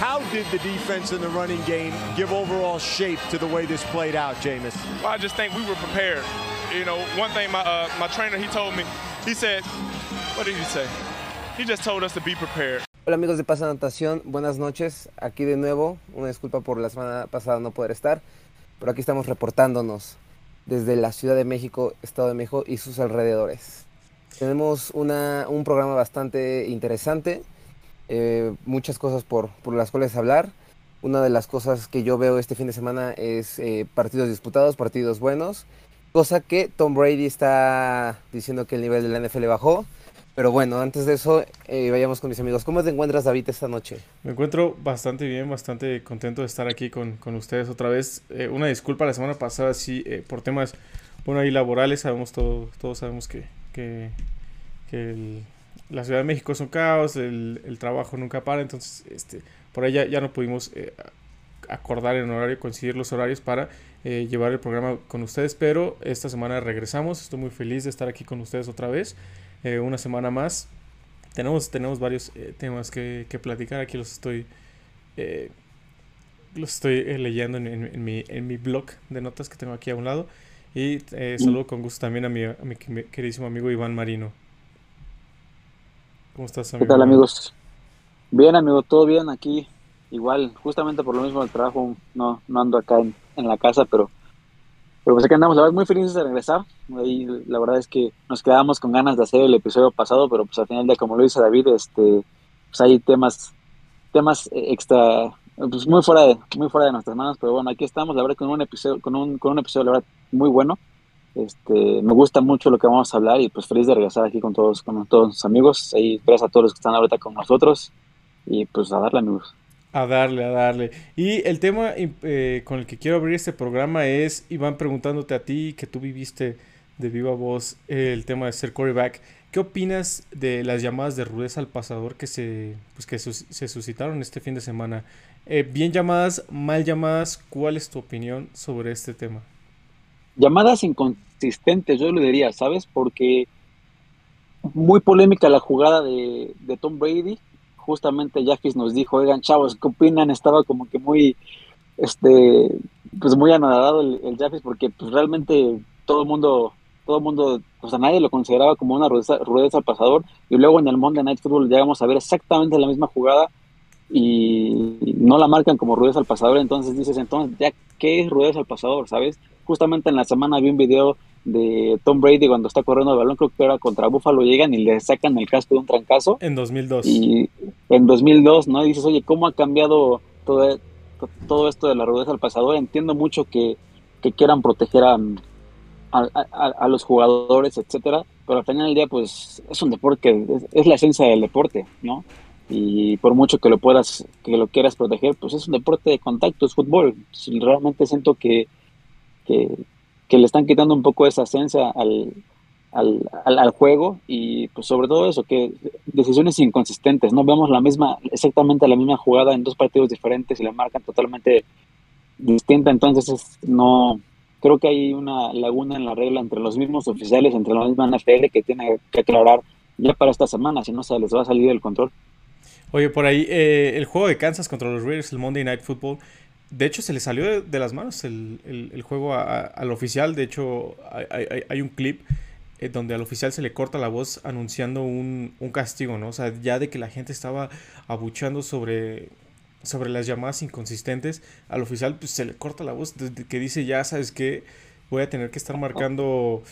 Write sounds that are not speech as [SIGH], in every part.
How did the defense and the running game give overall shape to the way this played out, Jameis? Well, I just think we were prepared. You know, one thing my uh, my trainer he told me, he said, what did he say? He just told us to be prepared. Hola amigos de Pasa Anotación, buenas noches. Aquí de nuevo, una disculpa por la semana pasada no poder estar, pero aquí estamos reportándonos desde la Ciudad de México, Estado de México y sus alrededores. Tenemos una, un programa bastante interesante, eh, muchas cosas por, por, las cuales hablar. Una de las cosas que yo veo este fin de semana es eh, partidos disputados, partidos buenos, cosa que Tom Brady está diciendo que el nivel de la NFL bajó. Pero bueno, antes de eso, eh, vayamos con mis amigos. ¿Cómo te encuentras, David, esta noche? Me encuentro bastante bien, bastante contento de estar aquí con, con ustedes otra vez. Eh, una disculpa la semana pasada, sí, por temas, bueno, ahí laborales, sabemos todo, todos sabemos que, que, que el, la Ciudad de México es un caos, el, el trabajo nunca para, entonces, este, por ahí ya, ya no pudimos eh, acordar en horario, coincidir los horarios para eh, llevar el programa con ustedes, pero esta semana regresamos, estoy muy feliz de estar aquí con ustedes otra vez. Eh, una semana más. Tenemos, tenemos varios eh, temas que, que, platicar. Aquí los estoy, eh, los estoy leyendo en, en, en, mi, en mi blog de notas que tengo aquí a un lado. Y saludo con gusto también a mi, a mi queridísimo amigo Iván Marino. ¿Cómo estás, amigo? ¿Qué tal, amigos? Bien, amigo, todo bien aquí. Igual, justamente por lo mismo del trabajo, no, no ando acá en, en la casa, pero pero pues aquí andamos, la verdad, muy felices de regresar. Ahí, la verdad es que nos quedamos con ganas de hacer el episodio pasado, pero pues al final de como lo dice David, este, pues hay temas, temas extra, pues muy fuera de, muy fuera de nuestras manos, pero bueno, aquí estamos, la verdad, con un episodio, con un, con un episodio, la verdad, muy bueno. Este, me gusta mucho lo que vamos a hablar y pues feliz de regresar aquí con todos, con todos los amigos. Ahí gracias a todos los que están ahorita con nosotros y pues a darle amigos. A darle, a darle. Y el tema eh, con el que quiero abrir este programa es, Iván, preguntándote a ti, que tú viviste de viva voz el tema de ser quarterback. ¿Qué opinas de las llamadas de rudeza al pasador que se, pues que se suscitaron este fin de semana? Eh, bien llamadas, mal llamadas, ¿cuál es tu opinión sobre este tema? Llamadas inconsistentes, yo le diría, ¿sabes? Porque muy polémica la jugada de, de Tom Brady, justamente Jafis nos dijo, oigan chavos, ¿qué opinan? Estaba como que muy, este, pues muy anodado el, el porque pues realmente todo el mundo, todo mundo, o sea, nadie lo consideraba como una rudeza, rudeza al pasador y luego en el Monday Night Football llegamos a ver exactamente la misma jugada y no la marcan como rudeza al pasador, entonces dices, entonces, ¿ya qué es rudeza al pasador? ¿Sabes? Justamente en la semana vi un video de Tom Brady cuando está corriendo el balón, creo que era contra Buffalo, llegan y le sacan el casco de un trancazo. En 2002. Y en 2002, ¿no? Y dices, oye, ¿cómo ha cambiado todo, todo esto de la rudeza al pasador? Entiendo mucho que, que quieran proteger a, a, a, a, los jugadores, etcétera, pero al final del día, pues es un deporte, es, es la esencia del deporte, ¿no? y por mucho que lo puedas, que lo quieras proteger, pues es un deporte de contacto, es fútbol. Realmente siento que, que, le están quitando un poco esa esencia al, al, al, juego y pues sobre todo eso, que decisiones inconsistentes, no vemos la misma, exactamente la misma jugada en dos partidos diferentes y la marcan totalmente distinta, entonces es, no, creo que hay una laguna en la regla entre los mismos oficiales, entre la misma NFL que tiene que aclarar ya para esta semana, si no se les va a salir del control. Oye, por ahí, eh, el juego de Kansas contra los Raiders, el Monday Night Football, de hecho se le salió de, las manos el, el, juego al oficial. De hecho, hay, hay, un clip eh, donde al oficial se le corta la voz anunciando un, un, castigo, ¿no? O sea, ya de que la gente estaba abuchando sobre, sobre las llamadas inconsistentes, al oficial pues, se le corta la voz que dice, ya sabes que voy a tener que estar marcando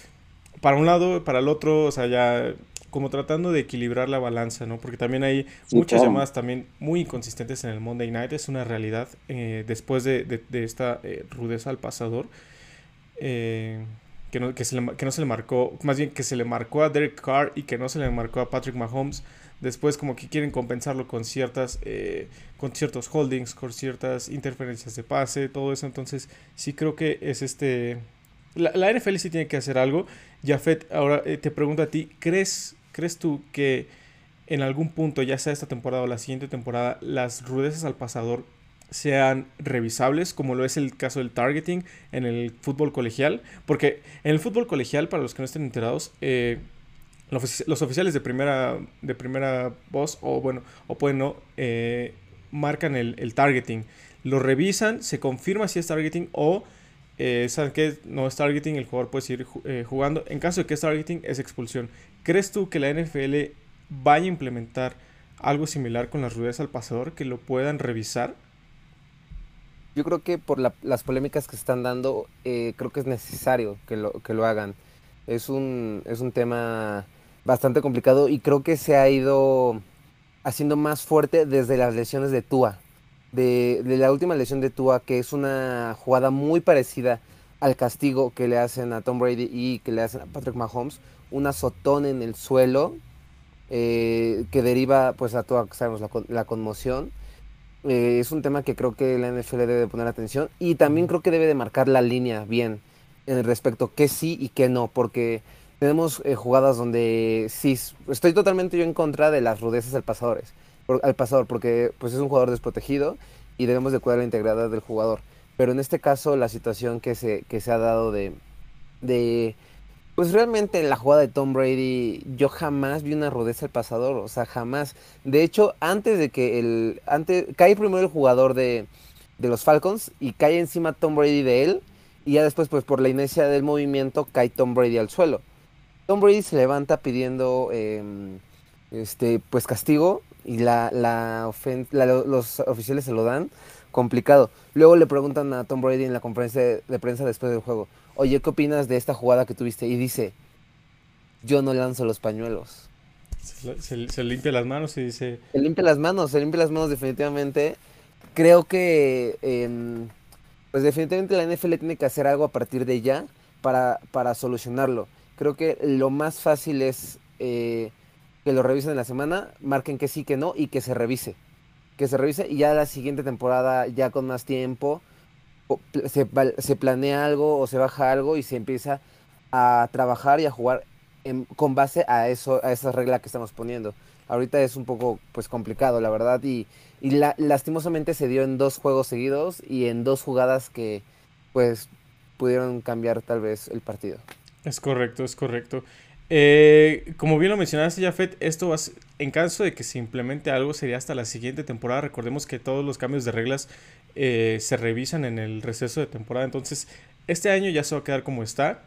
para un lado, para el otro, o sea, ya como tratando de equilibrar la balanza, ¿no? Porque también hay sí, muchas claro. llamadas también muy inconsistentes en el Monday Night, es una realidad eh, después de, de, de esta eh, rudeza al pasador. Eh, que no, que, se le, que no se le marcó, más bien que se le marcó a Derek Carr y que no se le marcó a Patrick Mahomes. Después como que quieren compensarlo con ciertas, eh, con ciertos holdings, con ciertas interferencias de pase, todo eso. Entonces sí creo que es este... La, la NFL sí tiene que hacer algo. Jafet, ahora eh, te pregunto a ti, ¿crees, ¿crees tú que en algún punto, ya sea esta temporada o la siguiente temporada, las rudezas al pasador sean revisables, como lo es el caso del targeting en el fútbol colegial, porque en el fútbol colegial, para los que no estén enterados, eh, los, oficiales de primera, de primera voz, o bueno, o pueden no, eh, marcan el, el, targeting. Lo revisan, se confirma si es targeting o eh, saben que no es targeting, el jugador puede seguir jugando. En caso de que es targeting, es expulsión. ¿Crees tú que la NFL vaya a implementar algo similar con las rudezas al pasador, que lo puedan revisar? Yo creo que por la, las polémicas que están dando, eh, creo que es necesario que lo, que lo hagan. Es un, es un tema bastante complicado y creo que se ha ido haciendo más fuerte desde las lesiones de Tua. De, de, la última lesión de Tua, que es una jugada muy parecida al castigo que le hacen a Tom Brady y que le hacen a Patrick Mahomes, un azotón en el suelo eh, que deriva pues a Tua, sabemos, la, la conmoción. Eh, es un tema que creo que la NFL debe poner atención y también creo que debe de marcar la línea bien en el respecto que sí y que no, porque tenemos eh, jugadas donde sí, estoy totalmente yo en contra de las rudezas del pasador, al pasador, porque pues es un jugador desprotegido y debemos de cuidar la integridad del jugador. Pero en este caso la situación que se, que se ha dado de, de, pues realmente en la jugada de Tom Brady yo jamás vi una rudeza al pasador, o sea, jamás. De hecho, antes de que el, antes, cae primero el jugador de, de los Falcons y cae encima Tom Brady de él y ya después pues por la inercia del movimiento cae Tom Brady al suelo. Tom Brady se levanta pidiendo eh, este, pues castigo y la, la, los oficiales se lo dan. Complicado. Luego le preguntan a Tom Brady en la conferencia de, prensa después del juego, oye, ¿qué opinas de esta jugada que tuviste? Y dice, yo no lanzo los pañuelos. Se, se, se limpia las manos y dice... Se limpia las manos, se limpia las manos definitivamente. Creo que, eh, pues definitivamente la NFL tiene que hacer algo a partir de ya para, para solucionarlo creo que lo más fácil es eh, que lo revisen en la semana, marquen que sí, que no y que se revise. Que se revise y ya la siguiente temporada, ya con más tiempo, se, planea algo o se baja algo y se empieza a trabajar y a jugar con base a eso, a esa regla que estamos poniendo. Ahorita es un poco pues complicado, la verdad, y, y la, lastimosamente se dio en dos juegos seguidos y en dos jugadas que pues pudieron cambiar tal vez el partido. Es correcto, es correcto. Eh, como bien lo mencionaste, Jafet, esto va en caso de que se implemente algo sería hasta la siguiente temporada. Recordemos que todos los cambios de reglas eh, se revisan en el receso de temporada. Entonces, este año ya se va a quedar como está.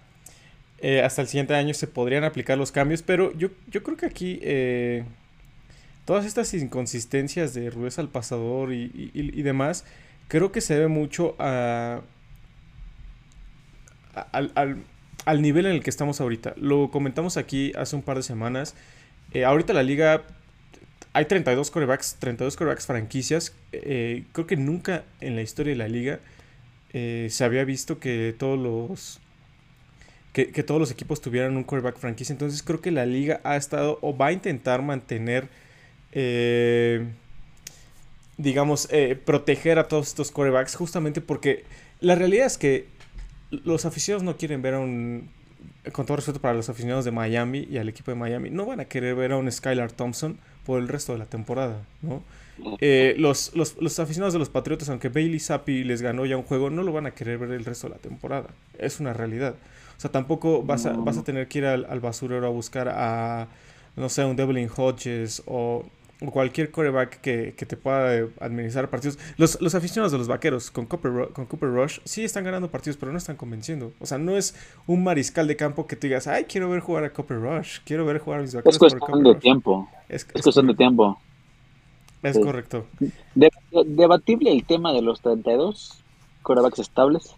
Eh, hasta el siguiente año se podrían aplicar los cambios, pero yo, yo creo que aquí eh, todas estas inconsistencias de rudeza al pasador y, y, demás, creo que se debe mucho a, al, al nivel en el que estamos ahorita. Lo comentamos aquí hace un par de semanas. Ahorita la liga hay 32 corebacks, 32 corebacks franquicias. Eh, creo que nunca en la historia de la liga eh, se había visto que todos los que, todos los equipos tuvieran un coreback franquicia. Entonces creo que la liga ha estado o va a intentar mantener eh, digamos proteger a todos estos corebacks justamente porque la realidad es que los aficionados no quieren ver a un. Con todo respeto para los aficionados de Miami y al equipo de Miami, no van a querer ver a un Skylar Thompson por el resto de la temporada, ¿no? Eh, los, los, los, aficionados de los Patriotas, aunque Bailey Zappi les ganó ya un juego, no lo van a querer ver el resto de la temporada. Es una realidad. O sea, tampoco vas a, vas a tener que ir al, al basurero a buscar a, no sé, un Devlin Hodges o cualquier coreback que, que, te pueda administrar partidos. Los, los aficionados de los vaqueros con Cooper, con Cooper Rush sí están ganando partidos, pero no están convenciendo. O sea, no es un mariscal de campo que tú digas, ay, quiero ver jugar a Cooper Rush, quiero ver jugar a mis vaqueros. Es cuestión de Rush. tiempo. Es, es, es cuestión de tiempo. Es sí. correcto. De, de, debatible el tema de los 32 corebacks estables.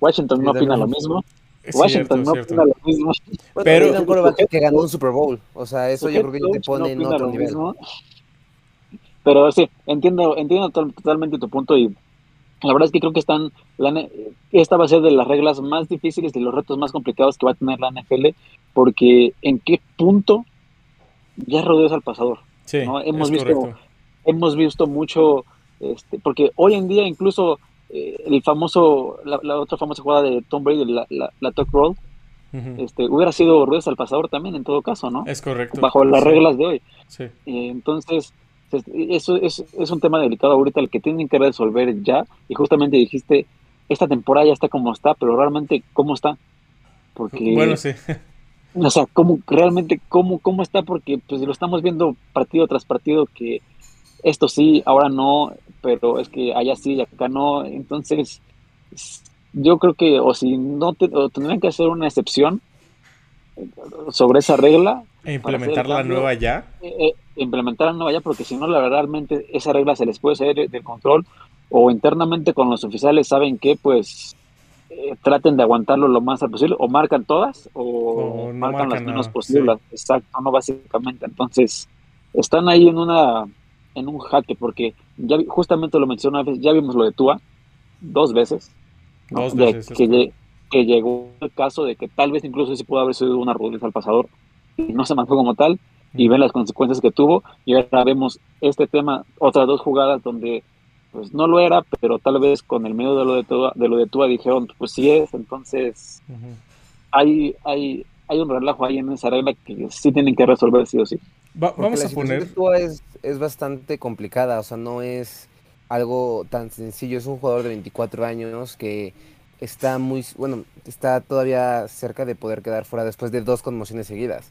Washington no opina lo mismo. Es Washington cierto, no opina lo mismo. Bueno, pero un coreback que ganó un Super Bowl. O sea, eso yo creo que te pone no en otro nivel. Mismo. Pero sí, entiendo, entiendo totalmente tu punto y la verdad es que creo que están, la, esta va a ser de las reglas más difíciles y los retos más complicados que va a tener la NFL, porque en qué punto ya rodeas al pasador. Sí, ¿no? hemos, es visto, correcto. hemos visto mucho, este, porque hoy en día incluso eh, el famoso, la, la, otra famosa jugada de Tom Brady, la, la, la tuck roll, uh -huh. este, hubiera sido ruedas al pasador también en todo caso, ¿no? Es correcto. Bajo las sí. reglas de hoy. Sí. Eh, entonces, eso es, es, un tema delicado ahorita el que tienen que resolver ya. Y justamente dijiste, esta temporada ya está como está, pero realmente, ¿cómo está? Porque. Bueno, sí. [LAUGHS] O sea, ¿cómo, realmente, cómo, cómo está? Porque pues lo estamos viendo partido tras partido que esto sí, ahora no, pero es que allá sí y acá no. Entonces, yo creo que, o si no, te, o tendrían que hacer una excepción sobre esa regla. E implementar la nueva ya. Eh, eh, implementar la nueva ya, porque si no, la verdad, realmente esa regla se les puede salir del control o internamente con los oficiales saben que, pues, eh, traten de aguantarlo lo más posible, o marcan todas o, marcan, las menos posibles. Exacto, no básicamente. Entonces, están ahí en una en un jaque, porque ya justamente lo mencioné una vez, ya vimos lo de Tua dos veces. Dos veces. Que, que, llegó el caso de que tal vez incluso sí pudo haber sido una rudeza al pasador y no se mantuvo como tal, y ven las consecuencias que tuvo, y ahora vemos este tema, otras dos jugadas donde pues no lo era, pero tal vez con el medio de lo de Tua, de lo de Tua dijeron, pues sí es, entonces hay, hay, hay un relajo ahí en esa regla que sí tienen que resolver sí o sí. Vamos a poner... De Tua es, es bastante complicada, o sea, no es algo tan sencillo, es un jugador de 24 años que está muy, bueno, está todavía cerca de poder quedar fuera después de dos conmociones seguidas.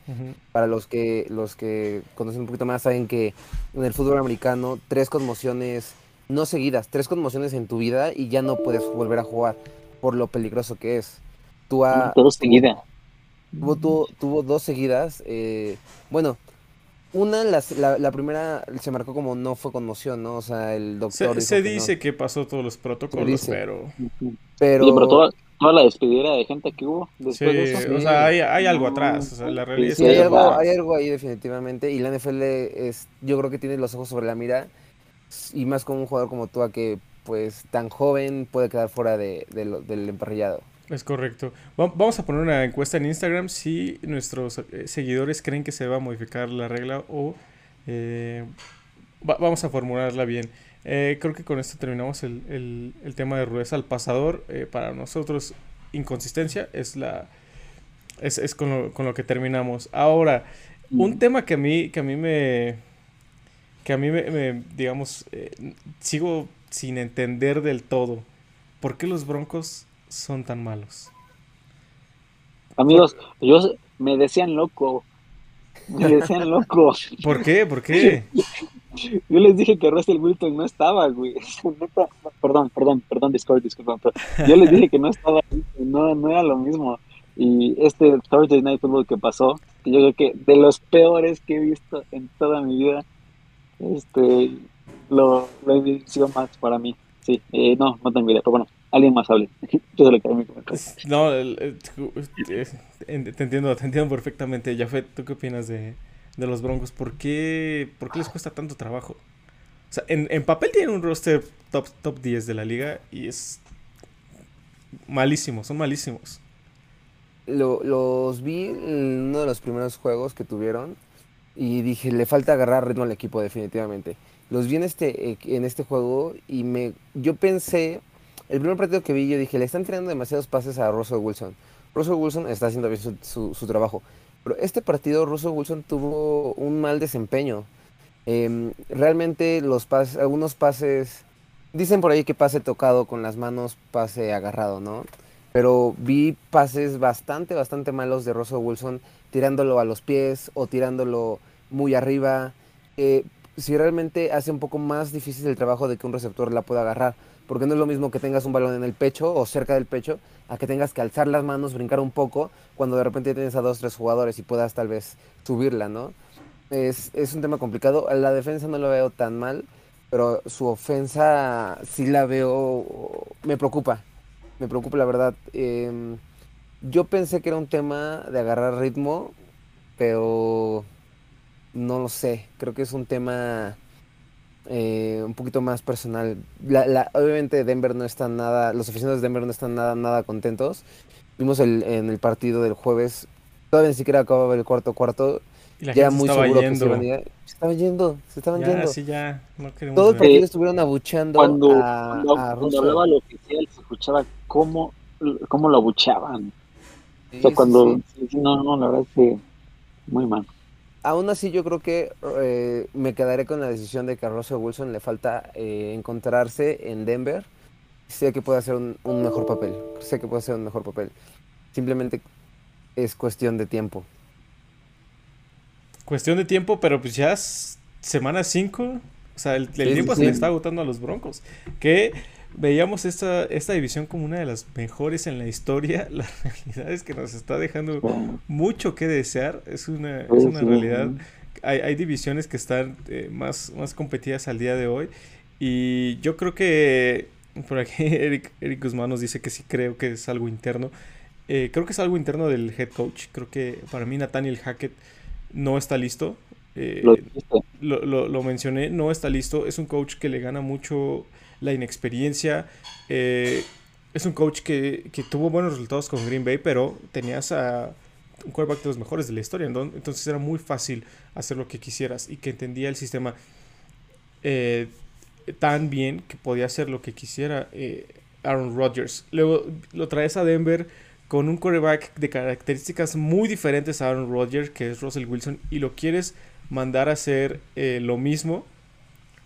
Para los que, los que conocen un poquito más saben que en el fútbol americano tres conmociones no seguidas, tres conmociones en tu vida y ya no puedes volver a jugar por lo peligroso que es. Tú dos seguidas. Tuvo, tuvo, dos seguidas. Eh, bueno, una, la, la, primera se marcó como no fue conmoción, ¿no? O sea, el doctor. Se, dice que pasó todos los protocolos, pero. Pero. toda, la despedida de gente que hubo después de eso. O sea, hay, hay algo atrás. O sea, la realidad sí, hay, algo, hay algo ahí, definitivamente. Y la NFL es. Yo creo que tiene los ojos sobre la mira y más con un jugador como tú, a que pues tan joven puede quedar fuera de, del emparrillado. Es correcto. Vamos a poner una encuesta en Instagram si nuestros eh, seguidores creen que se va a modificar la regla o eh, vamos a formularla bien. Eh, creo que con esto terminamos el, el, tema de rudeza al pasador. para nosotros, inconsistencia es la es, es con, lo, con, lo, que terminamos. Ahora, un tema que a mí, que a mí me, que a mí me, digamos, sigo sin entender del todo. ¿Por qué los Broncos son tan malos? Amigos, yo me decían loco. Me decían loco. [LAUGHS] ¿Por qué? ¿Por qué? [LAUGHS] Yo les dije que Russell Wilson no estaba, güey. [LAUGHS] Perdón, perdón, perdón, Discord, disculpa. yo les dije que no estaba, no, no era lo mismo. Y este Thursday Night Football que pasó, yo creo que de los peores que he visto en toda mi vida, este, lo, lo evidenció más para mí. Sí, eh, no, no tengo idea, pero bueno, alguien más hable. Yo le mi No, te entiendo, te entiendo perfectamente. Jafet, ¿tú qué opinas de, de los Broncos? ¿Por qué, ¿Por qué les cuesta tanto trabajo? O sea, en, en papel tienen un roster top, top 10 de la liga y es malísimo, son malísimos. Lo, los vi en uno de los primeros juegos que tuvieron y dije, le falta agarrar ritmo al equipo definitivamente. Los vi en este, eh, en este juego y me, yo pensé, el primer partido que vi, yo dije, le están tirando demasiados pases a Russell Wilson. Russell Wilson está haciendo bien su, su, trabajo. Pero este partido Russell Wilson tuvo un mal desempeño. Em, realmente los pases, algunos pases, dicen por ahí que pase tocado con las manos, pase agarrado, ¿no? Pero vi pases bastante, bastante malos de Russell Wilson tirándolo a los pies o tirándolo muy arriba. Eh, si realmente hace un poco más difícil el trabajo de que un receptor la pueda agarrar. Porque no es lo mismo que tengas un balón en el pecho o cerca del pecho, a que tengas que alzar las manos, brincar un poco, cuando de repente tienes a dos, tres jugadores y puedas tal vez subirla, ¿no? Es, es un tema complicado. La defensa no lo veo tan mal, pero su ofensa sí la veo, me preocupa. Me preocupa la verdad. Eh, yo pensé que era un tema de agarrar ritmo, pero no lo sé. Creo que es un tema eh, un poquito más personal. La, obviamente Denver no está nada, los aficionados de Denver no están nada, nada contentos. Vimos el, en el partido del jueves, todavía ni siquiera acababa el cuarto cuarto. ya muy seguro que se iban a ir. Se estaban yendo, se estaban yendo. Sí, ya, no Todo el partido estuvieron abucheando cuando, a, cuando, cuando hablaba el oficial se escuchaba cómo, cómo lo abucheaban o sea, cuando... No, no, la verdad es que muy mal. Aún así yo creo que eh, me quedaré con la decisión de que a Russell Wilson le falta eh, encontrarse en Denver. Sé que puede hacer un, mejor papel. Sé que puede hacer un mejor papel. Simplemente es cuestión de tiempo. Cuestión de tiempo, pero pues ya es semana 5 O sea, el, Sí, tiempo sí, se le está agotando a los Broncos. Que veíamos esta, esta división como una de las mejores en la historia. [LAUGHS] La realidad es que nos está dejando mucho que desear. Es una, es una realidad. Hay, hay divisiones que están eh, más, más competidas al día de hoy. Y yo creo que por aquí [LAUGHS] Eric, Eric Guzmán nos dice que sí creo que es algo interno. Eh, creo que es algo interno del head coach. Creo que para mí Nathaniel Hackett no está listo. Eh, lo, lo- lo mencioné, no está listo. Es un coach que le gana mucho la inexperiencia. Eh, es un coach que, que tuvo buenos resultados con Green Bay, pero tenías a un quarterback de los mejores de la historia. Entonces era muy fácil hacer lo que quisieras y que entendía el sistema eh, tan bien que podía hacer lo que quisiera eh, Aaron Rodgers. Luego lo traes a Denver con un quarterback de características muy diferentes a Aaron Rodgers, que es Russell Wilson, y lo quieres mandar a hacer lo mismo.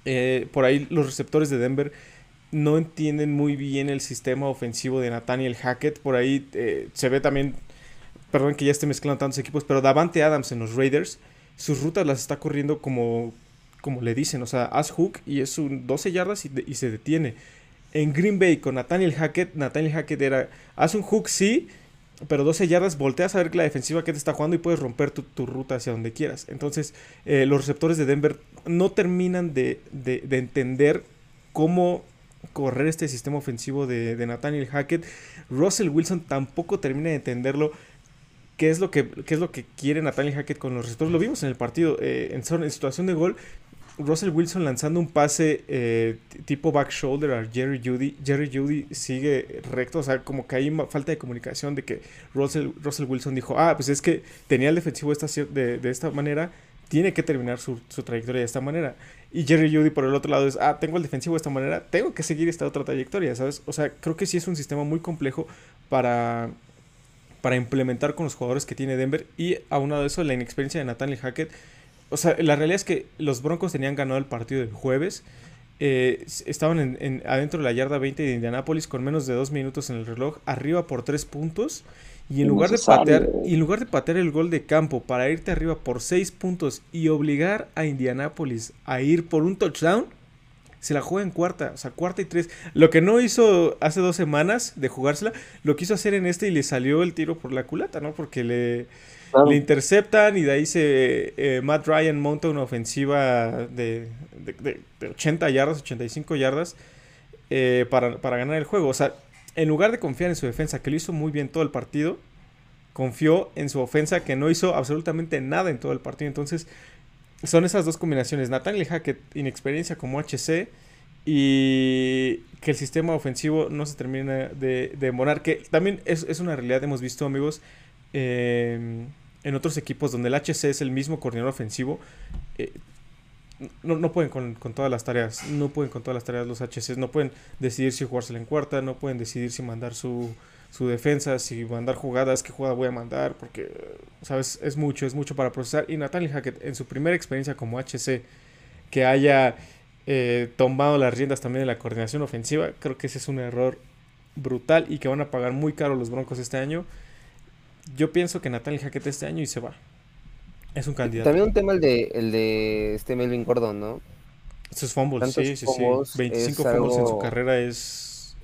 Eh, por ahí los receptores de Denver no entienden muy bien el sistema ofensivo de Nathaniel Hackett. Por ahí eh, se ve también, perdón que ya esté mezclando tantos equipos, pero Davante Adams en los Raiders, sus rutas las está corriendo como, como le dicen, o sea, haz hook y es un 12 yardas y, y se detiene. En Green Bay con Nathaniel Hackett, Nathaniel Hackett era, haz un hook sí, pero 12 yardas, volteas a ver que la defensiva que te está jugando y puedes romper tu, ruta hacia donde quieras. Entonces, eh, los receptores de Denver no terminan de, de- de entender cómo correr este sistema ofensivo de, de Nathaniel Hackett. Russell Wilson tampoco termina de entenderlo. ¿Qué es lo que, qué es lo que quiere Nathaniel Hackett con los receptores? Lo vimos en el partido, eh, en, en situación de gol. Russell Wilson lanzando un pase eh, tipo back shoulder a Jerry Judy. Jerry Judy sigue recto, o sea, como que hay falta de comunicación de que Russell, Russell Wilson dijo, ah, pues es que tenía el defensivo esta, de esta manera, tiene que terminar su, su trayectoria de esta manera. Y Jerry Judy por el otro lado es, ah, tengo el defensivo de esta manera, tengo que seguir esta otra trayectoria, ¿sabes? O sea, creo que sí es un sistema muy complejo para, para implementar con los jugadores que tiene Denver. Y aunado a eso, la inexperiencia de Nathaniel Hackett. O sea, la realidad es que los Broncos tenían ganado el partido del jueves. eh, estaban en, en- adentro de la yarda 20 de Indianápolis con menos de dos minutos en el reloj, arriba por tres puntos. Y en, lugar de patear, y en lugar de patear el gol de campo para irte arriba por seis puntos y obligar a Indianápolis a ir por un touchdown, se la juega en cuarta, o sea, cuarta y tres. Lo que no hizo hace dos semanas de jugársela, lo quiso hacer en este y le salió el tiro por la culata, ¿no? Porque le, Le interceptan y de ahí se eh, Matt Ryan monta una ofensiva de, de- de- de 80 yardas, 85 yardas eh, para, para ganar el juego. O sea, en lugar de confiar en su defensa, que lo hizo muy bien todo el partido, confió en su ofensa que no hizo absolutamente nada en todo el partido. Entonces, son esas dos combinaciones. Nathaniel Hackett, inexperiencia como HC y que el sistema ofensivo no se termina de, de. Que también es, es una realidad, hemos visto, amigos, eh, en otros equipos donde el HC es el mismo coordinador ofensivo. eh, no, no pueden con, con todas las tareas, no pueden con todas las tareas los HCs, no pueden decidir si jugársela en cuarta, no pueden decidir si mandar su, su defensa, si mandar jugadas, qué jugada voy a mandar, porque, ¿sabes? Es mucho, es mucho para procesar. Y Nathaniel Hackett, en su primera experiencia como HC, que haya eh, tomado las riendas también de la coordinación ofensiva, creo que ese es un error brutal y que van a pagar muy caro los Broncos este año. Yo pienso que Nathaniel Hackett este año y se va. Es un candidato. También un tema el de, el de este Melvin Gordon, ¿no? Sus fumbles, sí, sí, fumbles sí. 25 es fumbles en su carrera es.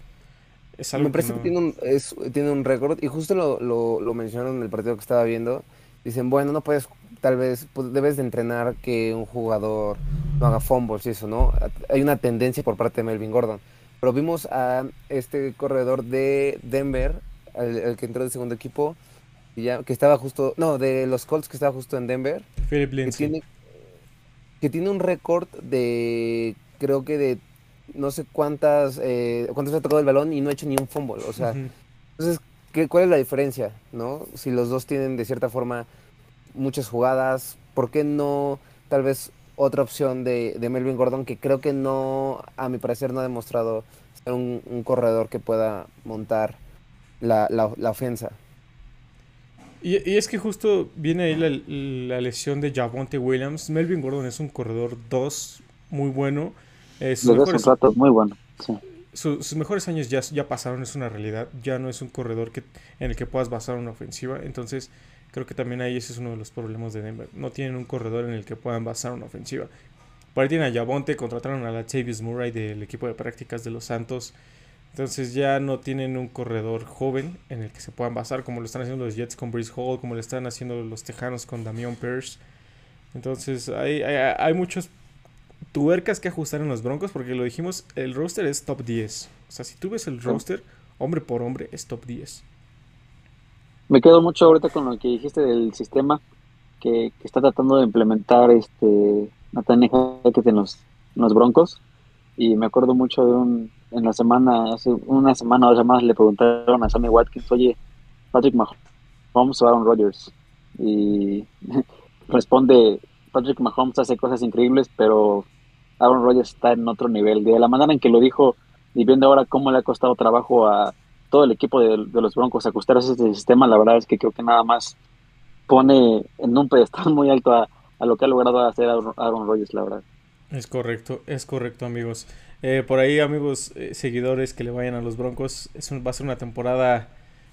Es algo Me parece no- que tiene un, es- tiene un récord y justo lo, lo, lo mencionaron en el partido que estaba viendo. Dicen, bueno, no puedes, tal vez, pues, debes de entrenar que un jugador no haga fumbles y eso, ¿no? Hay una tendencia por parte de Melvin Gordon. Pero vimos a este corredor de Denver, el, el que entró del segundo equipo, que estaba justo, no, de los Colts que estaba justo en Denver, Philip que tiene, que tiene un récord de, creo que de no sé cuántas, eh, cuántas ha tocado el balón y no ha hecho ni un fumble. O sea, entonces, ¿qué, ¿cuál es la diferencia? ¿No? Si los dos tienen de cierta forma muchas jugadas, ¿por qué no tal vez otra opción de, de Melvin Gordon que creo que no, a mi parecer, no ha demostrado ser un, un corredor que pueda montar la, la, la ofensa? Y, y es que justo viene ahí la, la lesión de Javonte Williams. Melvin Gordon es un corredor 2 muy bueno. Eh, sus, Lo ves un mejores, muy bueno. Sí. su- sus mejores años ya, ya pasaron, es una realidad. Ya no es un corredor que, en el que puedas basar una ofensiva. Entonces, creo que también ahí ese es uno de los problemas de Denver. No tienen un corredor en el que puedan basar una ofensiva. Por ahí tienen a Yabonte, contrataron a Latavius Murray del equipo de prácticas de los Santos. Entonces ya no tienen un corredor joven en el que se puedan basar, como lo están haciendo los Jets con Breeze Hall, como lo están haciendo los Tejanos con Damian Pierce. Entonces hay, hay, hay muchos tuercas que ajustar en los Broncos, porque lo dijimos, el roster es top 10. O sea, si tú ves el roster, hombre por hombre, es top 10. Me quedo mucho ahorita con lo que dijiste del sistema que, que está tratando de implementar este Nathaniel Hackett en los, en los Broncos. Y me acuerdo mucho de un, en la semana, hace una semana o dos semanas le preguntaron a Sammy Watkins, oye, Patrick Mahomes o Aaron Rodgers. Y [LAUGHS] responde, Patrick Mahomes hace cosas increíbles, pero Aaron Rodgers está en otro nivel. De la manera en que lo dijo, y viendo ahora cómo le ha costado trabajo a todo el equipo de, los Broncos ajustarse a este sistema, la verdad es que creo que nada más pone en un pedestal muy alto a, a lo que ha logrado hacer Aaron Rodgers, la verdad. Es correcto, es correcto, amigos. Eh, por ahí, amigos, eh, seguidores que le vayan a los Broncos, es un, va a ser una temporada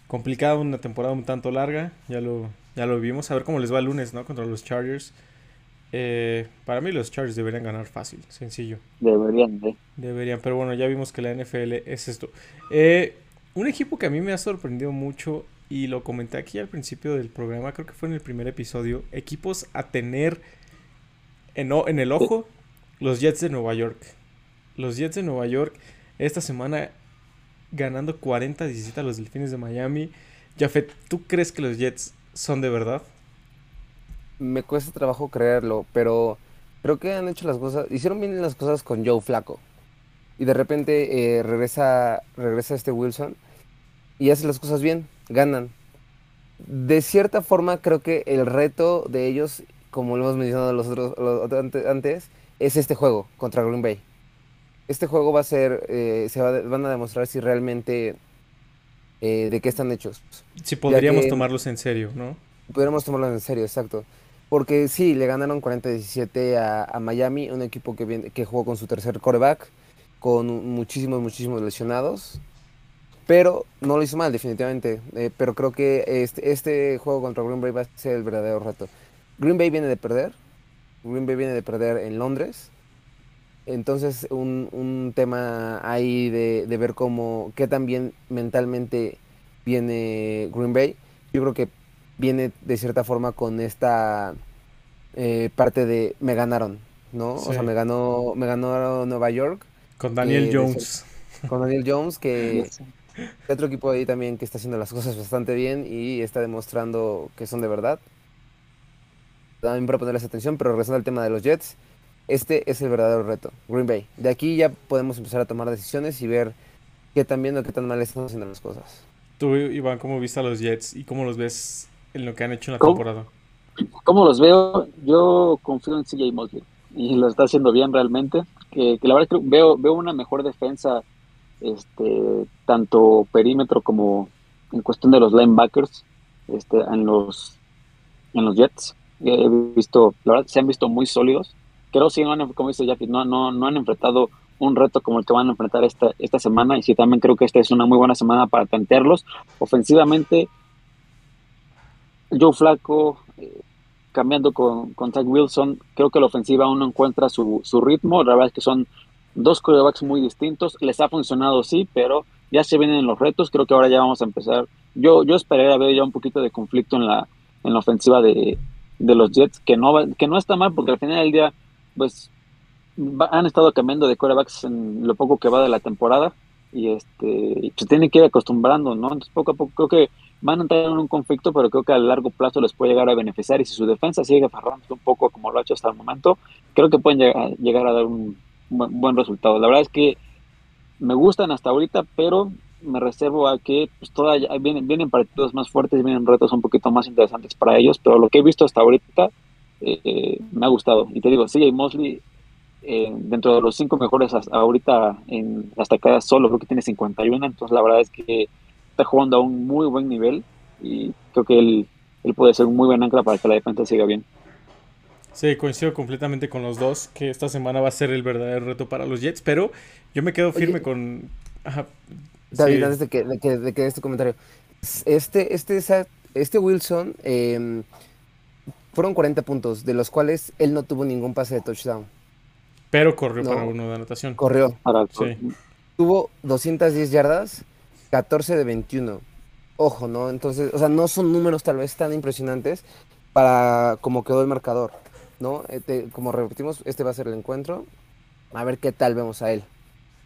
complicada, una temporada un tanto larga. Ya lo, ya lo vimos. A ver cómo les va el lunes, ¿no? Contra los Chargers. Eh, para mí los Chargers deberían ganar fácil, sencillo. Deberían, ¿eh? Deberían, pero bueno, ya vimos que la NFL es esto. Eh, un equipo que a mí me ha sorprendido mucho y lo comenté aquí al principio del programa, creo que fue en el primer episodio, equipos a tener en, en el ojo, los Jets de Nueva York. Los Jets de Nueva York esta semana ganando 40-17 a los Delfines de Miami. Jafet, ¿tú crees que los Jets son de verdad? Me cuesta trabajo creerlo, pero creo que han hecho las cosas, hicieron bien las cosas con Joe Flaco. Y de repente eh, regresa, regresa este Wilson y hace las cosas bien, ganan. De cierta forma, creo que el reto de ellos, como lo hemos mencionado los otros antes, es este juego contra Green Bay. Este juego va a ser, eh, se va, van a demostrar si realmente eh, de qué están hechos. Si podríamos tomarlos en serio, ¿no? Podríamos tomarlos en serio, exacto. Porque sí, le ganaron 40-17 a, a, Miami, un equipo que, viene, que jugó con su tercer coreback, con muchísimos, muchísimos lesionados. Pero no lo hizo mal, definitivamente. Eh, pero creo que este, este juego contra Green Bay va a ser el verdadero reto. Green Bay viene de perder. Green Bay viene de perder en Londres. Entonces, un, un tema ahí de, de, ver cómo, qué tan bien mentalmente viene Green Bay. Yo creo que viene de cierta forma con esta eh, parte de me ganaron, ¿no? Sí. O sea, me ganó, me ganó Nueva York. Con Daniel eh, Jones. Con Daniel Jones, que [LAUGHS] otro equipo ahí también que está haciendo las cosas bastante bien y está demostrando que son de verdad. También para ponerles atención, pero regresando al tema de los Jets, este es el verdadero reto, Green Bay. De aquí ya podemos empezar a tomar decisiones y ver qué tan bien o qué tan mal están haciendo las cosas. Tú, Iván, ¿cómo viste a los Jets y cómo los ves en lo que han hecho en la ¿Cómo? temporada? ¿Cómo los veo? Yo confío en CJ Mosley y lo está haciendo bien realmente. Que, que la verdad es que veo, veo una mejor defensa, este, tanto perímetro como en cuestión de los linebackers, este, en los en los Jets. He visto, la verdad, se han visto muy sólidos creo sí, no han, como dice Jackie, no, no, no han enfrentado un reto como el que van a enfrentar esta, esta semana y sí también creo que esta es una muy buena semana para tantearlos. Ofensivamente, Joe Flaco, eh, cambiando con, con Zach Wilson, creo que la ofensiva aún no encuentra su, su ritmo, la verdad es que son dos quarterbacks muy distintos, les ha funcionado sí, pero ya se vienen los retos, creo que ahora ya vamos a empezar, yo, yo esperaría ver ya un poquito de conflicto en la, en la ofensiva de, de los Jets, que no, que no está mal porque al final del día pues han estado cambiando de corebacks en lo poco que va de la temporada y este se tienen que ir acostumbrando, ¿no? Entonces poco a poco creo que van a entrar en un conflicto, pero creo que a largo plazo les puede llegar a beneficiar y si su defensa sigue aferrando un poco como lo ha hecho hasta el momento, creo que pueden llegar, llegar a dar un buen, buen, resultado. La verdad es que me gustan hasta ahorita, pero me reservo a que pues, todavía vienen, vienen partidos más fuertes, vienen retos un poquito más interesantes para ellos, pero lo que he visto hasta ahorita eh, me ha gustado. Y te digo, CJ Mosley, eh, dentro de los cinco mejores ahorita en hasta cada solo, creo que tiene 51, entonces la verdad es que está jugando a un muy buen nivel y creo que él, él puede ser un muy buen ancla para que la defensa siga bien. Sí, coincido completamente con los dos, que esta semana va a ser el verdadero reto para los Jets, pero yo me quedo firme Oye, con... Ajá, David, sí. antes de que, de que, de que este comentario, este, este, este Wilson eh, fueron 40 puntos, de los cuales él no tuvo ningún pase de touchdown. Pero corrió No. para uno de anotación. Corrió. Para- Sí. Tuvo 210 yardas, 14 de 21. Ojo, ¿no? Entonces, o sea, no son números tal vez tan impresionantes para como quedó el marcador, ¿no? Este, como repetimos, este va a ser el encuentro. A ver qué tal vemos a él.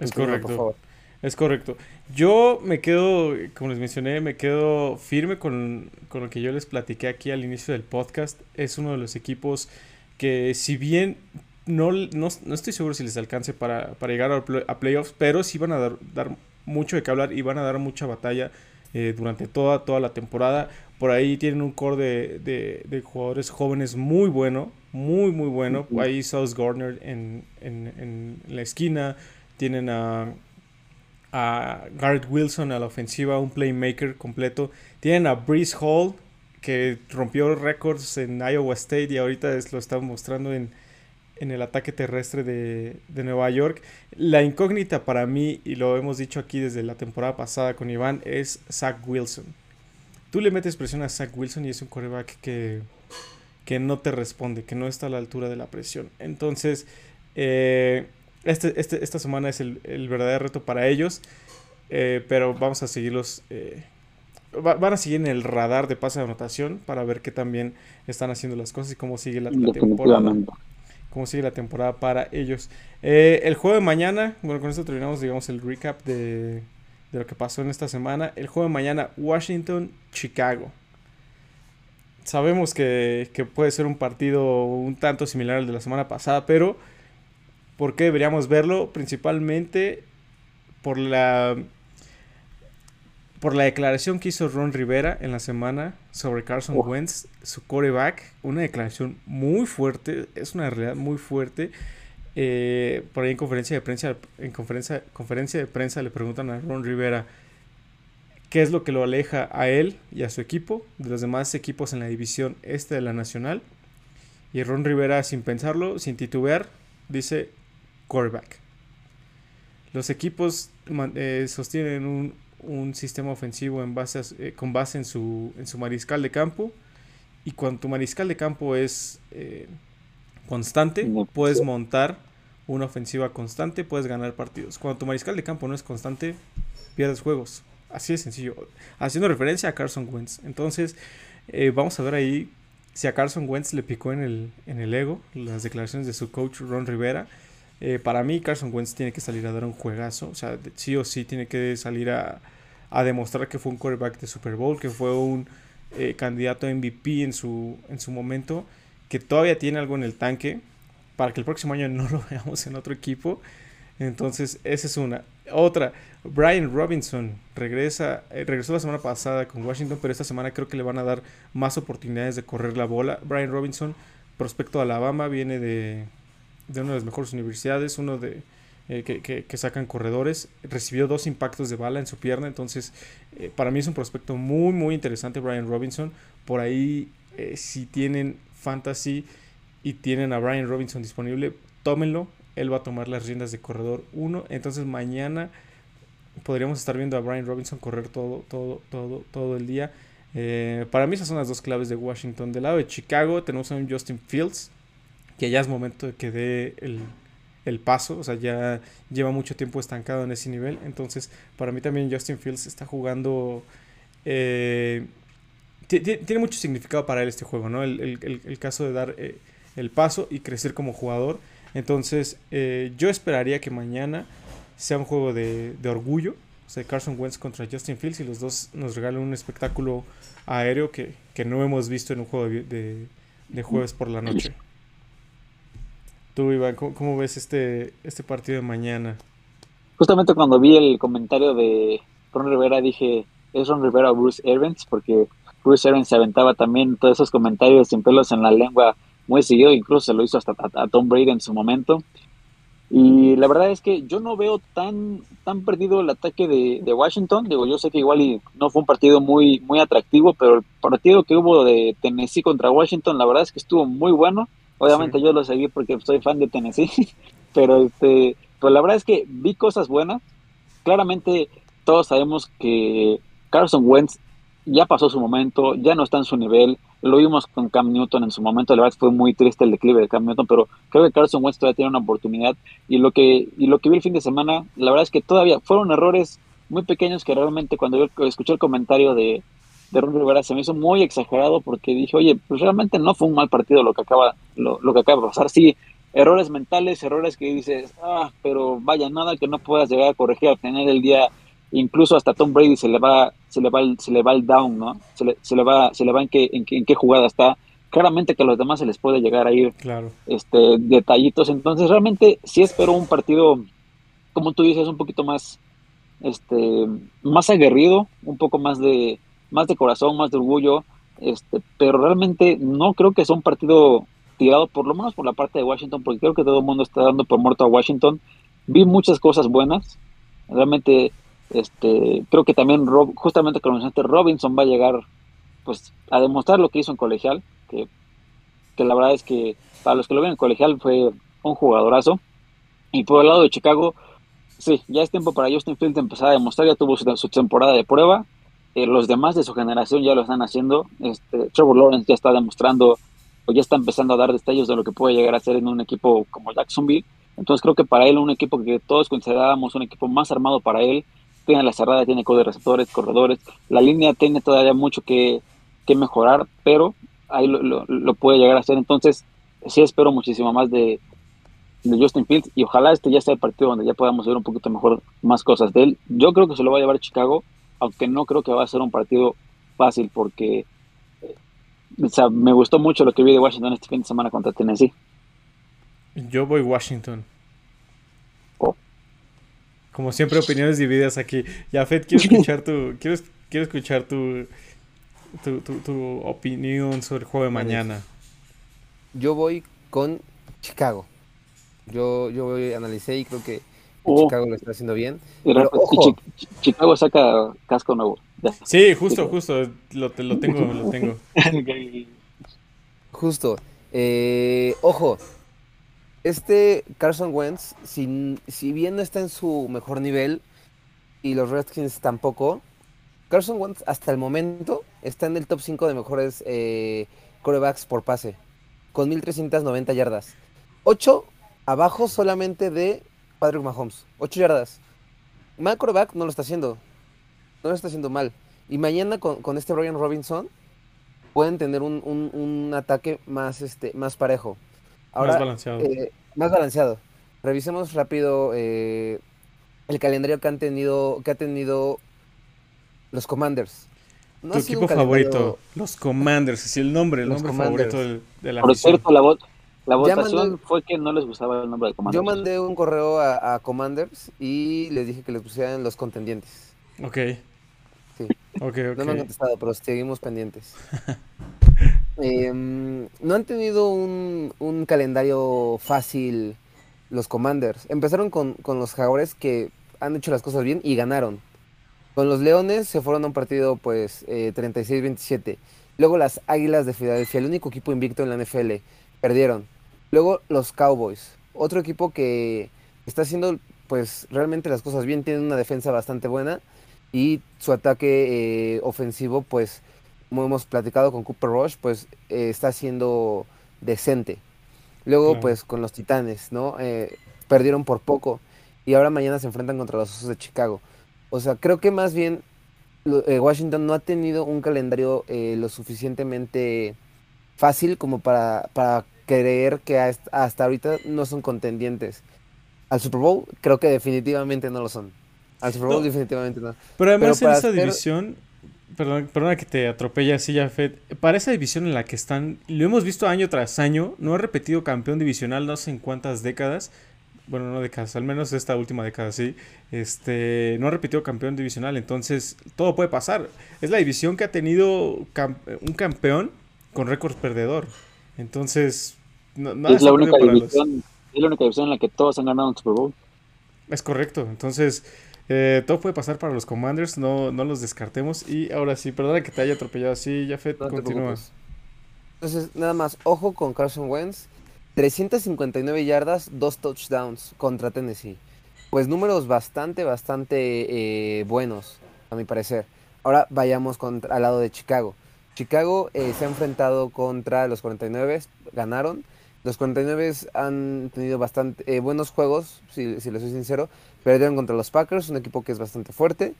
Es correcto. por favor. Es correcto. Yo me quedo, como les mencioné, me quedo firme con, con lo que yo les platiqué aquí al inicio del podcast. Es uno de los equipos que si bien no, no, no estoy seguro si les alcance para, para llegar a, play- a playoffs, pero sí van a dar, dar mucho de qué hablar y van a dar mucha batalla eh, durante toda, toda la temporada. Por ahí tienen un core de, de- de jugadores jóvenes muy bueno, muy, muy bueno. Ahí South Gardner en, en, en la esquina. Tienen a, a Garrett Wilson a la ofensiva, un playmaker completo. Tienen a Breeze Hall, que rompió récords en Iowa State y ahorita es- lo está mostrando en, en el ataque terrestre de, de Nueva York. La incógnita para mí, y lo hemos dicho aquí desde la temporada pasada con Iván, es Zach Wilson. Tú le metes presión a Zach Wilson y es un coreback que, que no te responde, que no está a la altura de la presión. Entonces, eh, este, este- esta semana es el, el verdadero reto para ellos, eh, pero vamos a seguirlos. eh, va- van a seguir en el radar de pase de anotación para ver qué también están haciendo las cosas y cómo sigue la, la temporada cómo sigue la temporada para ellos. Eh, el juego de mañana, bueno, con esto terminamos, digamos, el recap de, de lo que pasó en esta semana. El juego de mañana, Washington, Chicago. Sabemos que, que puede ser un partido un tanto similar al de la semana pasada, pero ¿por qué deberíamos verlo? Principalmente por la por la declaración que hizo Ron Rivera en la semana sobre Carson Uf. Wentz, su quarterback, una declaración muy fuerte, es una realidad muy fuerte. Eh, por ahí en conferencia de prensa, en conferencia, conferencia de prensa le preguntan a Ron Rivera qué es lo que lo aleja a él y a su equipo de los demás equipos en la división este de la nacional. Y Ron Rivera, sin pensarlo, sin titubear, dice quarterback. Los equipos eh, sostienen un, un sistema ofensivo en base a eh, con base en su, en su mariscal de campo. Y cuando tu mariscal de campo es eh, constante, puedes montar una ofensiva constante, puedes ganar partidos. Cuando tu mariscal de campo no es constante, pierdes juegos. Así de sencillo. Haciendo referencia a Carson Wentz. Entonces, eh, vamos a ver ahí si a Carson Wentz le picó en el, en el ego las declaraciones de su coach Ron Rivera. Eh, para mí, Carson Wentz tiene que salir a dar un juegazo. O sea, sí o sí tiene que salir a, a demostrar que fue un quarterback de Super Bowl, que fue un eh, candidato a MVP en su, en su momento, que todavía tiene algo en el tanque para que el próximo año no [LAUGHS] lo veamos en otro equipo. Entonces, esa es una. Otra, Brian Robinson regresa, eh, regresó la semana pasada con Washington, pero esta semana creo que le van a dar más oportunidades de correr la bola. Brian Robinson, prospecto de Alabama, viene de, de una de las mejores universidades, uno de eh, que, que- que sacan corredores. Recibió dos impactos de bala en su pierna, entonces eh, para mí es un prospecto muy, muy interesante Brian Robinson. Por ahí, eh, si tienen fantasy y tienen a Brian Robinson disponible, tómenlo. Él va a tomar las riendas de corredor 1. Entonces mañana podríamos estar viendo a Brian Robinson correr todo, todo, todo, todo el día. Para mí esas son las dos claves de Washington. Del lado de Chicago tenemos a un Justin Fields, que ya es momento de que dé el, el paso. O sea, ya lleva mucho tiempo estancado en ese nivel. Entonces, para mí también Justin Fields está jugando... eh, ti- ti- tiene mucho significado para él este juego, ¿no? El, el- el- caso de dar eh, el paso y crecer como jugador. Entonces, eh, yo esperaría que mañana sea un juego de, de orgullo. O sea, Carson Wentz contra Justin Fields y los dos nos regalen un espectáculo aéreo que, que no hemos visto en un juego de- de jueves por la noche. Tú, ¿cómo, ves este, este partido de mañana? Justamente cuando vi el comentario de Ron Rivera dije, es Ron Rivera o Bruce Evans, porque Bruce Evans se aventaba también todos esos comentarios sin pelos en la lengua muy seguido, incluso se lo hizo hasta a, Tom Brady en su momento. Y la verdad es que yo no veo tan, tan perdido el ataque de, de Washington. Digo, yo sé que igual no fue un partido muy, muy atractivo, pero el partido que hubo de Tennessee contra Washington, la verdad es que estuvo muy bueno. Obviamente Sí. yo lo seguí porque soy fan de Tennessee, [LAUGHS] pero este, pues la verdad es que vi cosas buenas. Claramente todos sabemos que Carson Wentz ya pasó su momento, ya no está en su nivel. Lo vimos con Cam Newton en su momento, la verdad fue muy triste el declive de Cam Newton, pero creo que Carson Wentz todavía tiene una oportunidad y lo que y lo que vi el fin de semana, la verdad es que todavía fueron errores muy pequeños que realmente cuando yo escuché el comentario de, de Ron Rivera se me hizo muy exagerado porque dije, oye, pues realmente no fue un mal partido lo que acaba, lo, lo que acaba de pasar. Sí, errores mentales, errores que dices, ah, pero vaya, nada que no puedas llegar a corregir, a tener el día, incluso hasta Tom Brady se le va, se le va, el, se le va el down, ¿no? Se le, se le va, se le va en qué, en, qué, en qué jugada está. Claramente que a los demás se les puede llegar a ir Claro. este, detallitos. Entonces, realmente sí espero un partido, como tú dices, un poquito más, este, más aguerrido, un poco más de, más de corazón, más de orgullo, este, pero realmente no creo que sea un partido tirado por lo menos por la parte de Washington, porque creo que todo el mundo está dando por muerto a Washington. Vi muchas cosas buenas, realmente, este, creo que también Rob, justamente como mencionaste, Robinson va a llegar, pues, a demostrar lo que hizo en colegial, que, que la verdad es que para los que lo ven en colegial fue un jugadorazo. Y por el lado de Chicago, sí, ya es tiempo para Justin Fields empezar a demostrar, ya tuvo su temporada de prueba, eh, los demás de su generación ya lo están haciendo, este, Trevor Lawrence ya está demostrando o ya está empezando a dar detalles de lo que puede llegar a ser en un equipo como Jacksonville, entonces creo que para él un equipo que todos considerábamos un equipo más armado para él, tiene la cerrada, tiene de receptores, corredores, la línea tiene todavía mucho que, que mejorar, pero ahí lo, puede llegar a hacer, entonces sí espero muchísimo más de, de Justin Fields y ojalá este ya sea el partido donde ya podamos ver un poquito mejor más cosas de él. Yo creo que se lo va a llevar Chicago, aunque no creo que va a ser un partido fácil porque o sea, me gustó mucho lo que vi de Washington este fin de semana contra Tennessee. Yo voy Washington. Oh. Como siempre, opiniones divididas aquí. Yafet, quiero [LAUGHS] escuchar tu, quiero, quiero escuchar tu, tu, tu, tu opinión sobre el juego de mañana. Yo voy con Chicago. Yo, yo voy, analicé y creo que oh. Chicago lo está haciendo bien. Pero, ojo. Chicago saca casco nuevo. Sí, justo, justo. Lo, lo tengo, lo tengo. [LAUGHS] Justo. Eh, ojo. Este Carson Wentz, si, si bien no está en su mejor nivel y los Redskins tampoco, Carson Wentz hasta el momento está en el top 5 de mejores eh, corebacks por pase, con 1390 yardas. 8 abajo solamente de Patrick Mahomes. 8 yardas. Mal coreback no lo está haciendo. No lo está haciendo mal. Y mañana con, con este Brian Robinson pueden tener un, un, un, ataque más, este, más parejo. Ahora, más balanceado. Eh, más balanceado. Revisemos rápido eh, el calendario que han tenido, que ha tenido los Commanders. No tu equipo favorito, los Commanders, es el nombre, el nombre Commanders. favorito de, de la Por cierto, la, la votación mandé, fue que no les gustaba el nombre de Commanders. Yo mandé un correo a, a Commanders y les dije que les pusieran los contendientes. Ok. Sí. Okay, okay. No me han contestado, pero seguimos pendientes. [LAUGHS] eh, no han tenido un, un, calendario fácil los Commanders. Empezaron con, con los Jaguares que han hecho las cosas bien y ganaron. Con los Leones se fueron a un partido pues eh, 36-27. Luego las Águilas de Filadelfia, el único equipo invicto en la NFL, perdieron. Luego los Cowboys, otro equipo que está haciendo pues realmente las cosas bien, tiene una defensa bastante buena y su ataque eh, ofensivo, pues, como hemos platicado con Cooper Rush, pues eh, está siendo decente. Luego, pues, con los Titanes, ¿no? Eh, perdieron por poco y ahora mañana se enfrentan contra los Osos de Chicago. O sea, creo que más bien eh, Washington no ha tenido un calendario lo suficientemente fácil como para, para creer que hasta, ahorita no son contendientes. Al Super Bowl creo que definitivamente no lo son. Al Super Bowl no, definitivamente no. Pero además pero en esa hacer... división, perdón, perdona que te atropella así ya, Fed, para esa división en la que están, lo hemos visto año tras año, no ha repetido campeón divisional no sé en cuántas décadas, bueno, no décadas, al menos esta última década sí, este, no ha repetido campeón divisional, entonces todo puede pasar. Es la división que ha tenido cam un campeón con récord perdedor. Entonces, no, nada es la única división, los... es la única división en la que todos han ganado un Super Bowl. Es correcto, entonces eh, todo puede pasar para los Commanders, no, no los descartemos. Y ahora sí, perdona que te haya atropellado así, Jafet, no continúa. Entonces, nada más, ojo con Carson Wentz. 359 yardas, dos touchdowns contra Tennessee. Pues números bastante, bastante eh, buenos, a mi parecer. Ahora vayamos contra, al lado de Chicago. Chicago eh, se ha enfrentado contra los 49, ganaron. Los 49 han tenido bastante eh, buenos juegos, si, si les soy sincero. Perdieron contra los Packers, un equipo que es bastante fuerte.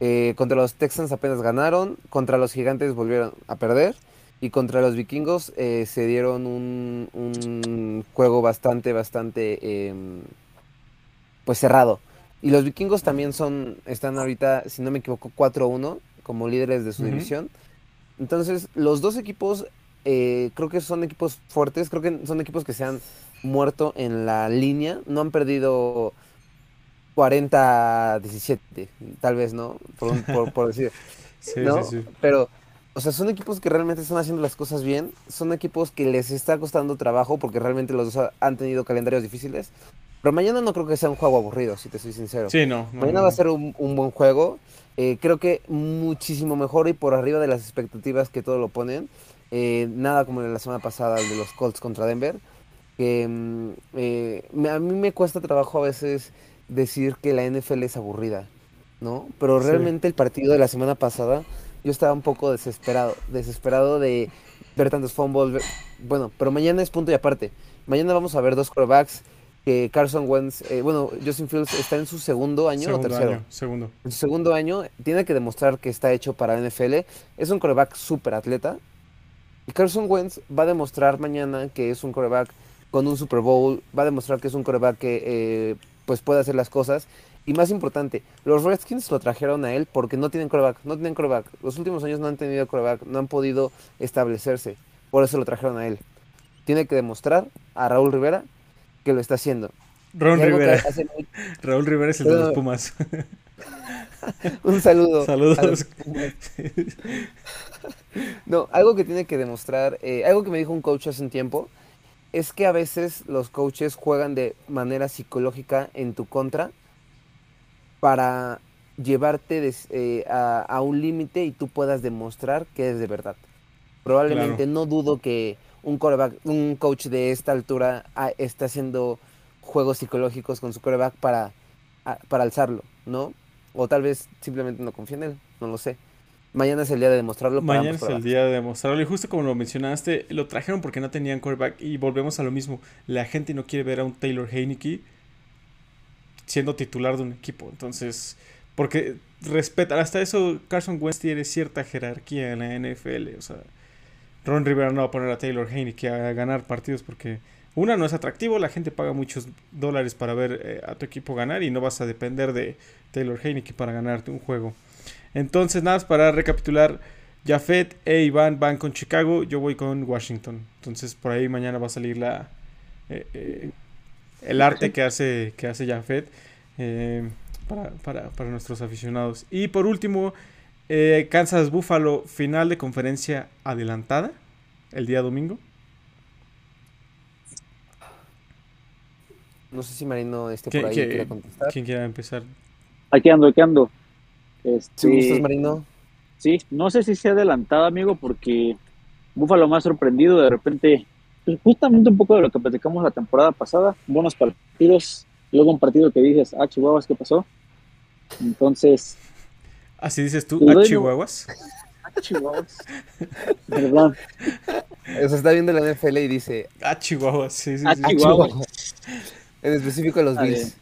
Eh, contra los Texans apenas ganaron. Contra los Gigantes volvieron a perder. Y contra los Vikingos se dieron un, un juego bastante, bastante em, pues cerrado. Y los Vikingos también son, están ahorita, si no me equivoco, 4-1 como líderes de su división. Entonces, los dos equipos eh, creo que son equipos fuertes, creo que son equipos que se han muerto en la línea, no han perdido 40-17, tal vez, ¿no? Por, un- por- por decir, [LAUGHS] Sí, ¿no? sí, sí. Pero, o sea, son equipos que realmente están haciendo las cosas bien, son equipos que les está costando trabajo porque realmente los dos ha- han tenido calendarios difíciles. Pero mañana no creo que sea un juego aburrido, si te soy sincero. Sí, no. no, Mañana no, va a ser un, un buen juego. Eh, creo que muchísimo mejor y por arriba de las expectativas que todo lo ponen. Eh, nada como la semana pasada el de los Colts contra Denver. Que mm, eh, a mí me cuesta trabajo a veces decir que la NFL es aburrida, ¿no? Pero Sí. realmente el partido de la semana pasada yo estaba un poco desesperado, desesperado de ver tantos fumbles. Bueno, pero mañana es punto y aparte. Mañana vamos a ver dos quarterbacks que Carson Wentz, eh, bueno, Justin Fields está en su segundo año Segundo o tercero. año, segundo. En su segundo año tiene que demostrar que está hecho para NFL. Es un coreback súper atleta. Y Carson Wentz va a demostrar mañana que es un coreback con un Super Bowl. Va a demostrar que es un coreback que eh, pues puede hacer las cosas. Y más importante, los Redskins lo trajeron a él porque no tienen coreback. No tienen coreback. Los últimos años no han tenido coreback. No han podido establecerse. Por eso lo trajeron a él. Tiene que demostrar a Raúl Rivera que lo está haciendo. Que Rivera. hace muy- [LAUGHS] Raúl Rivera es el de los Pumas. [LAUGHS] Un saludo. Saludos. a los Pumas. No, algo que tiene que demostrar, eh, algo que me dijo un coach hace un tiempo, es que a veces los coaches juegan de manera psicológica en tu contra para llevarte des- eh, a, a un límite y tú puedas demostrar que es de verdad. Probablemente no dudo que un, quarterback- un coach de esta altura ah, esté haciendo juegos psicológicos con su coreback para, a- para alzarlo, ¿no? O tal vez simplemente no confía en él, no lo sé. Mañana es el día de demostrarlo para Mañana es el día de demostrarlo. Y justo como lo mencionaste, lo trajeron porque no tenían quarterback. Y volvemos a lo mismo. La gente no quiere ver a un Taylor Heineke siendo titular de un equipo. Entonces, porque respetan, hasta eso Carson Wentz tiene cierta jerarquía en la NFL. O sea, Ron Rivera no va a poner a Taylor Heineke a ganar partidos porque una no es atractivo, la gente paga muchos dólares para ver eh, a tu equipo ganar y no vas a depender de Taylor Heineke para ganarte un juego. Entonces, nada para recapitular, Jafet e Iván van con Chicago, yo voy con Washington. Entonces, por ahí mañana va a salir la eh, eh, el arte que hace que hace Jafet para, para- para nuestros aficionados. Y por último, eh, Kansas Buffalo, final de conferencia adelantada el día domingo. No sé si Marino esté ¿Qué- por ahí quiere contestar. ¿Quién quiera empezar? Aquí ando, aquí ando. Este, Si gustas, Marino. Sí, no sé si sea adelantado, amigo, porque Búfalo me ha sorprendido de repente, pues, justamente un poco de lo que platicamos la temporada pasada, buenos partidos, luego un partido que dices, ah, chihuahuas, ¿qué pasó? Entonces, Así dices tú, a Chihuahuas. [LAUGHS] ah, chihuahuas, ¿verdad? O sea, está viendo la NFL y dice, A Chihuahuas, sí, sí, Ah, sí. "Ah, Chihuahua". Chihuahua". En específico los Ah, Bills.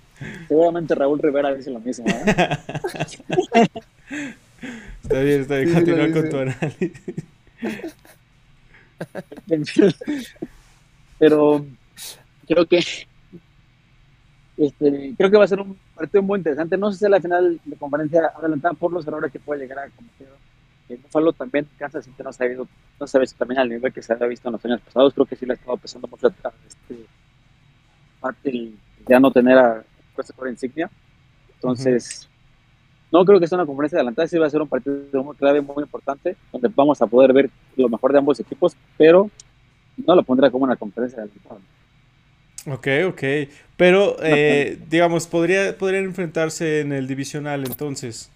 Seguramente Raúl Rivera dice lo mismo, ¿eh? [LAUGHS] Está bien, está bien, Sí, continúa con tu análisis. [LAUGHS] Pero creo que este, creo que va a ser un partido muy interesante. No sé si es la final de conferencia adelantada por los errores que puede llegar a cometer. El Buffalo también, Kansas City no se ha ido, no sabe si también al nivel que se había visto en los años pasados. Creo que sí le ha estado pesando mucho a este parte ya no tener a Christopher por insignia. Entonces, no creo que sea una conferencia adelantada, sí va a ser un partido muy clave, muy importante, donde vamos a poder ver lo mejor de ambos equipos, pero no lo pondrá como una conferencia adelantada. Ok, ok. Pero, eh, digamos, podría, podrían enfrentarse en el divisional entonces.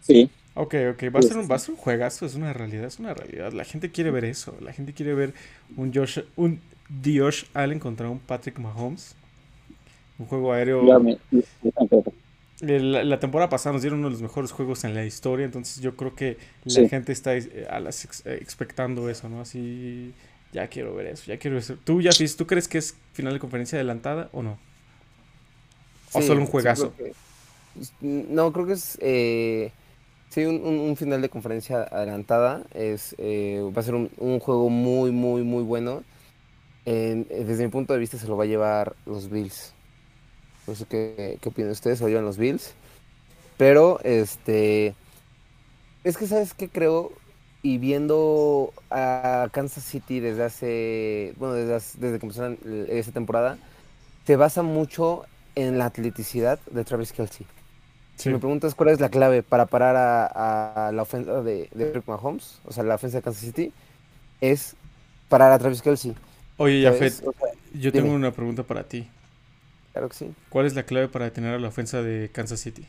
Sí, Ok, ok. Va a ser un, va a ser un juegazo, es una realidad, es una realidad. La gente quiere ver eso. La gente quiere ver un Josh, un Josh Allen contra un Patrick Mahomes. Un juego aéreo creo. La, la, temporada pasada nos dieron uno de los mejores juegos en la historia, entonces yo creo que la Sí. gente está eh, a las eh, expectando eso, ¿no? Así, ya quiero ver eso, ya quiero ver eso. ¿Tú, Jafis, tú crees que es final de conferencia adelantada o no? ¿O Sí, solo un sí, juegazo? creo que- no, creo que es eh, sí, un, un- un final de conferencia adelantada. Es, eh, va a ser un, un juego muy, muy, muy bueno. En- eh, desde mi punto de vista se lo va a llevar los Bills. No sé qué, qué opinan ustedes, se lo llevan los Bills. Pero, este, es que, ¿sabes qué creo? Y viendo a Kansas City desde hace, bueno, desde, hace- desde que empezaron esta temporada, se basa mucho en la atleticidad de Travis Kelsey. Si me preguntas cuál es la clave para parar a, a la ofensa de, de Patrick Mahomes, o sea, la ofensa de Kansas City, es parar a Travis Kelsey. Oye. Jafet, O sea, yo dime. tengo una pregunta para ti. claro que sí. ¿Cuál es la clave para detener a la ofensa de Kansas City?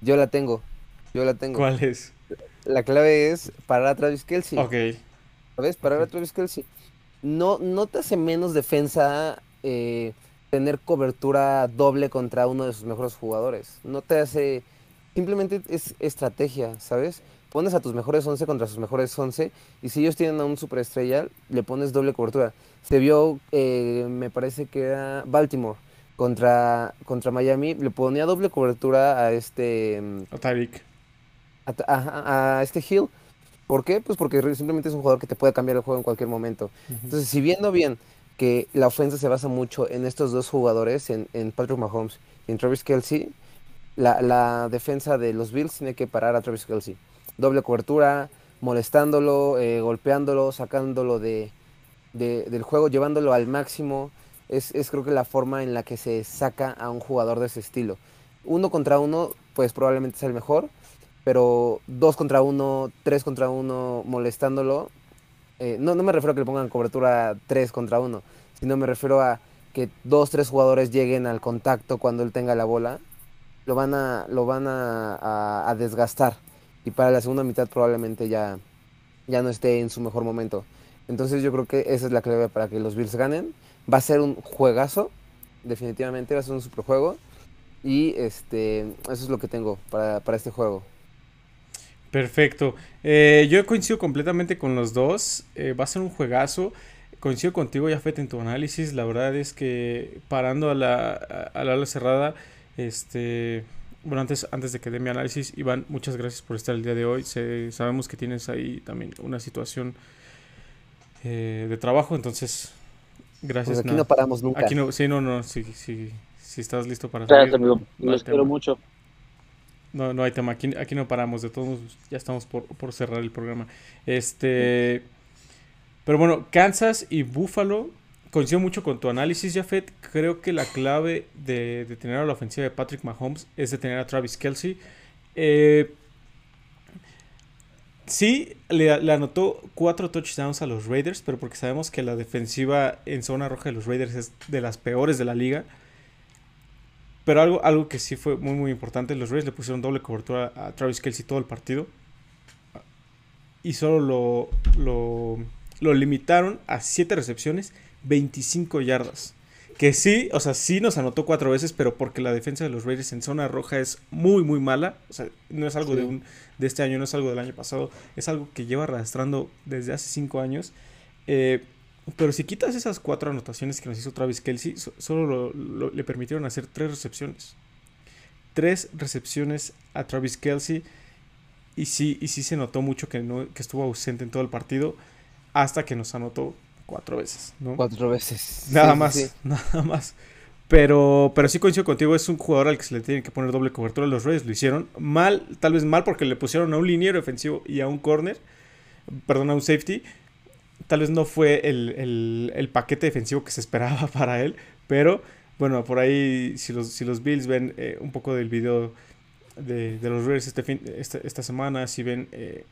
Yo la tengo. Yo la tengo. ¿Cuál es? La clave es parar a Travis Kelsey. Ok, ¿Sabes? Parar a Travis Kelsey. No, no te hace menos defensa eh, tener cobertura doble contra uno de sus mejores jugadores. No te hace. Simplemente es estrategia, ¿sabes? Pones a tus mejores 11 contra sus mejores 11 y si ellos tienen a un superestrella, le pones doble cobertura. Se vio, eh, me parece que era Baltimore contra, contra Miami, le ponía doble cobertura a este. mm, a Tyreek. A, a- a este Hill. ¿Por qué? Pues porque simplemente es un jugador que te puede cambiar el juego en cualquier momento. Entonces, si viendo bien que la ofensa se basa mucho en estos dos jugadores, en, en Patrick Mahomes y en Travis Kelsey, la, la defensa de los Bills tiene que parar a Travis Kelsey. Doble cobertura, molestándolo, eh, golpeándolo, sacándolo de, de- del juego, llevándolo al máximo. Es, es creo que la forma en la que se saca a un jugador de ese estilo. Uno contra uno, pues probablemente es el mejor, pero dos contra uno, tres contra uno, molestándolo. eh, no, no me refiero a que le pongan cobertura tres contra uno, sino me refiero a que dos, tres jugadores lleguen al contacto cuando él tenga la bola, lo van a, lo van a, a- desgastar. Y para la segunda mitad probablemente ya, ya no esté en su mejor momento. Entonces yo creo que esa es la clave para que los Bills ganen. Va a ser un juegazo, definitivamente va a ser un super juego. Y este, eso es lo que tengo para, para este juego. Perfecto. Eh, yo coincido completamente con los dos. Eh, va a ser un juegazo. Coincido contigo, Jafet, en tu análisis. La verdad es que parando a la, a, la ala cerrada, este, bueno, antes, antes de que dé mi análisis, Iván, muchas gracias por estar el día de hoy. Se- sabemos que tienes ahí también una situación eh, de trabajo, entonces, gracias. Pues aquí nada. no paramos nunca. Aquí no, sí, no, no, sí, sí, si estás listo para Gracias, salir, amigo. no Los quiero mucho. No, no hay tema, aquí, aquí no paramos, de todos modos, ya estamos por, por cerrar el programa. Este, pero bueno, Kansas y Buffalo, coincido mucho con tu análisis, Jafet. Creo que la clave de, de tener a la ofensiva de Patrick Mahomes es de tener a Travis Kelsey. Eh, sí, le, le anotó cuatro touchdowns a los Raiders, pero porque sabemos que la defensiva en zona roja de los Raiders es de las peores de la liga. Pero algo, algo que sí fue muy, muy importante, los Raiders le pusieron doble cobertura a Travis Kelsey todo el partido. Y solo lo, lo, lo limitaron a 7 recepciones, 25 yardas. Que sí, o sea, sí nos anotó cuatro veces, pero porque la defensa de los Raiders en zona roja es muy, muy mala. O sea, no es algo Sí. de, un, de este año, no es algo del año pasado. Es algo que lleva arrastrando desde hace 5 años. Eh, pero si quitas esas cuatro anotaciones que nos hizo Travis Kelsey, so- solo lo- lo- le permitieron hacer tres recepciones. Tres recepciones a Travis Kelsey. Y sí, y sí se notó mucho que, no, que estuvo ausente en todo el partido. Hasta que nos anotó cuatro veces. ¿no? Cuatro veces. Nada Sí, más, sí. [LAUGHS] nada más. Pero, pero sí coincido contigo, es un jugador al que se le tiene que poner doble cobertura. Los Reyes lo hicieron mal, tal vez mal porque le pusieron a un liniero defensivo y a un corner, perdón, a un safety. Tal vez no fue el, el- el paquete defensivo que se esperaba [LAUGHS] para él, pero bueno, por ahí, si los, si los Bills ven eh, un poco del video de, de los Raiders este fin, esta, esta semana, si ven eh,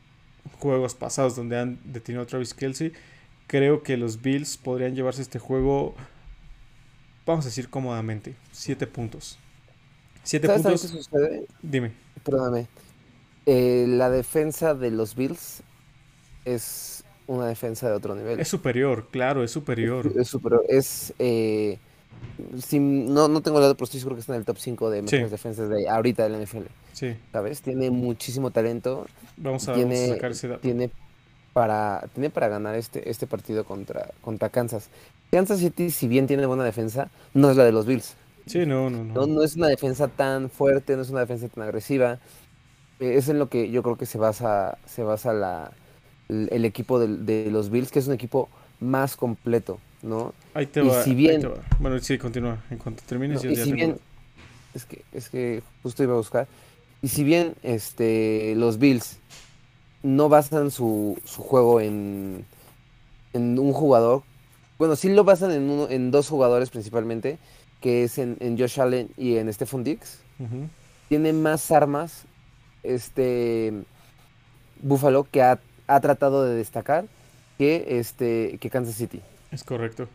juegos pasados donde han detenido a Travis Kelsey, creo que los Bills podrían llevarse este juego, vamos a decir cómodamente, 7 puntos. 7 ¿Sabes también qué puntos, sucede? dime. Perdóname. Eh, la defensa de los Bills es una defensa de otro nivel. Es superior, claro, es superior. Es superior. Es, eh, no, no tengo el dato, pero estoy seguro que está en el top 5 de mejores Sí. defensas de ahorita del NFL. Sí, ¿Sabes? Tiene muchísimo talento. vamos a, vamos a tiene, sacar ese dato. tiene para tiene para ganar este, este partido contra, contra Kansas. Kansas City, si bien tiene buena defensa, no es la de los Bills. Sí, no, no, no. No, no es una defensa tan fuerte, no es una defensa tan agresiva. Eh, Es en lo que yo creo que se basa, se basa la, el, el equipo del- de, los Bills, que es un equipo más completo, ¿no? Ahí te y va. si ahí bien- te va. Bueno, sí, continúa. En cuanto termines, No, yo y ya si bien, es que, es que justo iba a buscar, y si bien este, los Bills no basan su, su juego en, en un jugador, bueno, sí lo basan en, uno, en dos jugadores principalmente, que es en, en Josh Allen y en Stephon Diggs, Ujú. tiene más armas este Buffalo que ha, ha tratado de destacar que este que Kansas City. Es correcto.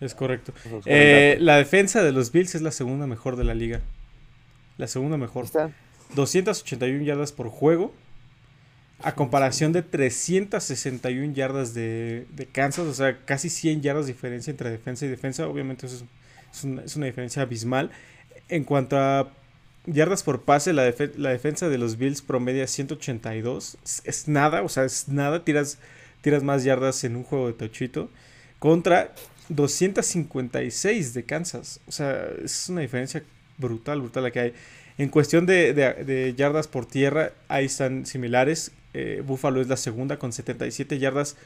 Es correcto. Eh, la defensa de los Bills es la segunda mejor de la liga. La segunda mejor. Está. 281 yardas por juego. A comparación de 361 yardas de, de Kansas. O sea, casi 100 yardas de diferencia entre defensa y defensa. Obviamente eso es, es una, es una diferencia abismal. En cuanto a yardas por pase, la, la defensa de los Bills promedia 182. Es, nada, o sea, es nada. Tiras, tiras más yardas en un juego de tochito. Contra 256 de Kansas. O sea, es una diferencia brutal, brutal la que hay. En cuestión de, de- de yardas por tierra, ahí están similares. Eh, Buffalo es la segunda con 77 yardas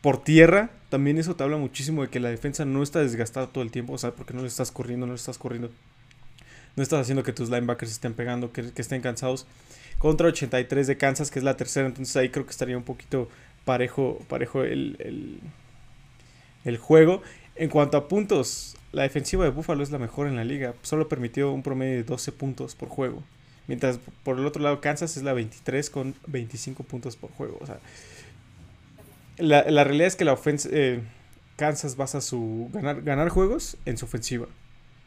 por tierra. También eso te habla muchísimo de que la defensa no está desgastada todo el tiempo. O sea, porque no le estás corriendo, no le estás corriendo. No estás haciendo que tus linebackers estén pegando, que, estén cansados. Contra 83 de Kansas, que es la tercera. Entonces ahí creo que estaría un poquito parejo, parejo el, el, juego. En cuanto a puntos, la defensiva de Buffalo es la mejor en la liga. Solo permitió un promedio de 12 puntos por juego. Mientras por el otro lado Kansas es la 23 con 25 puntos por juego. La, la realidad es que la ofensa, eh, Kansas basa su ganar, ganar juegos en su ofensiva.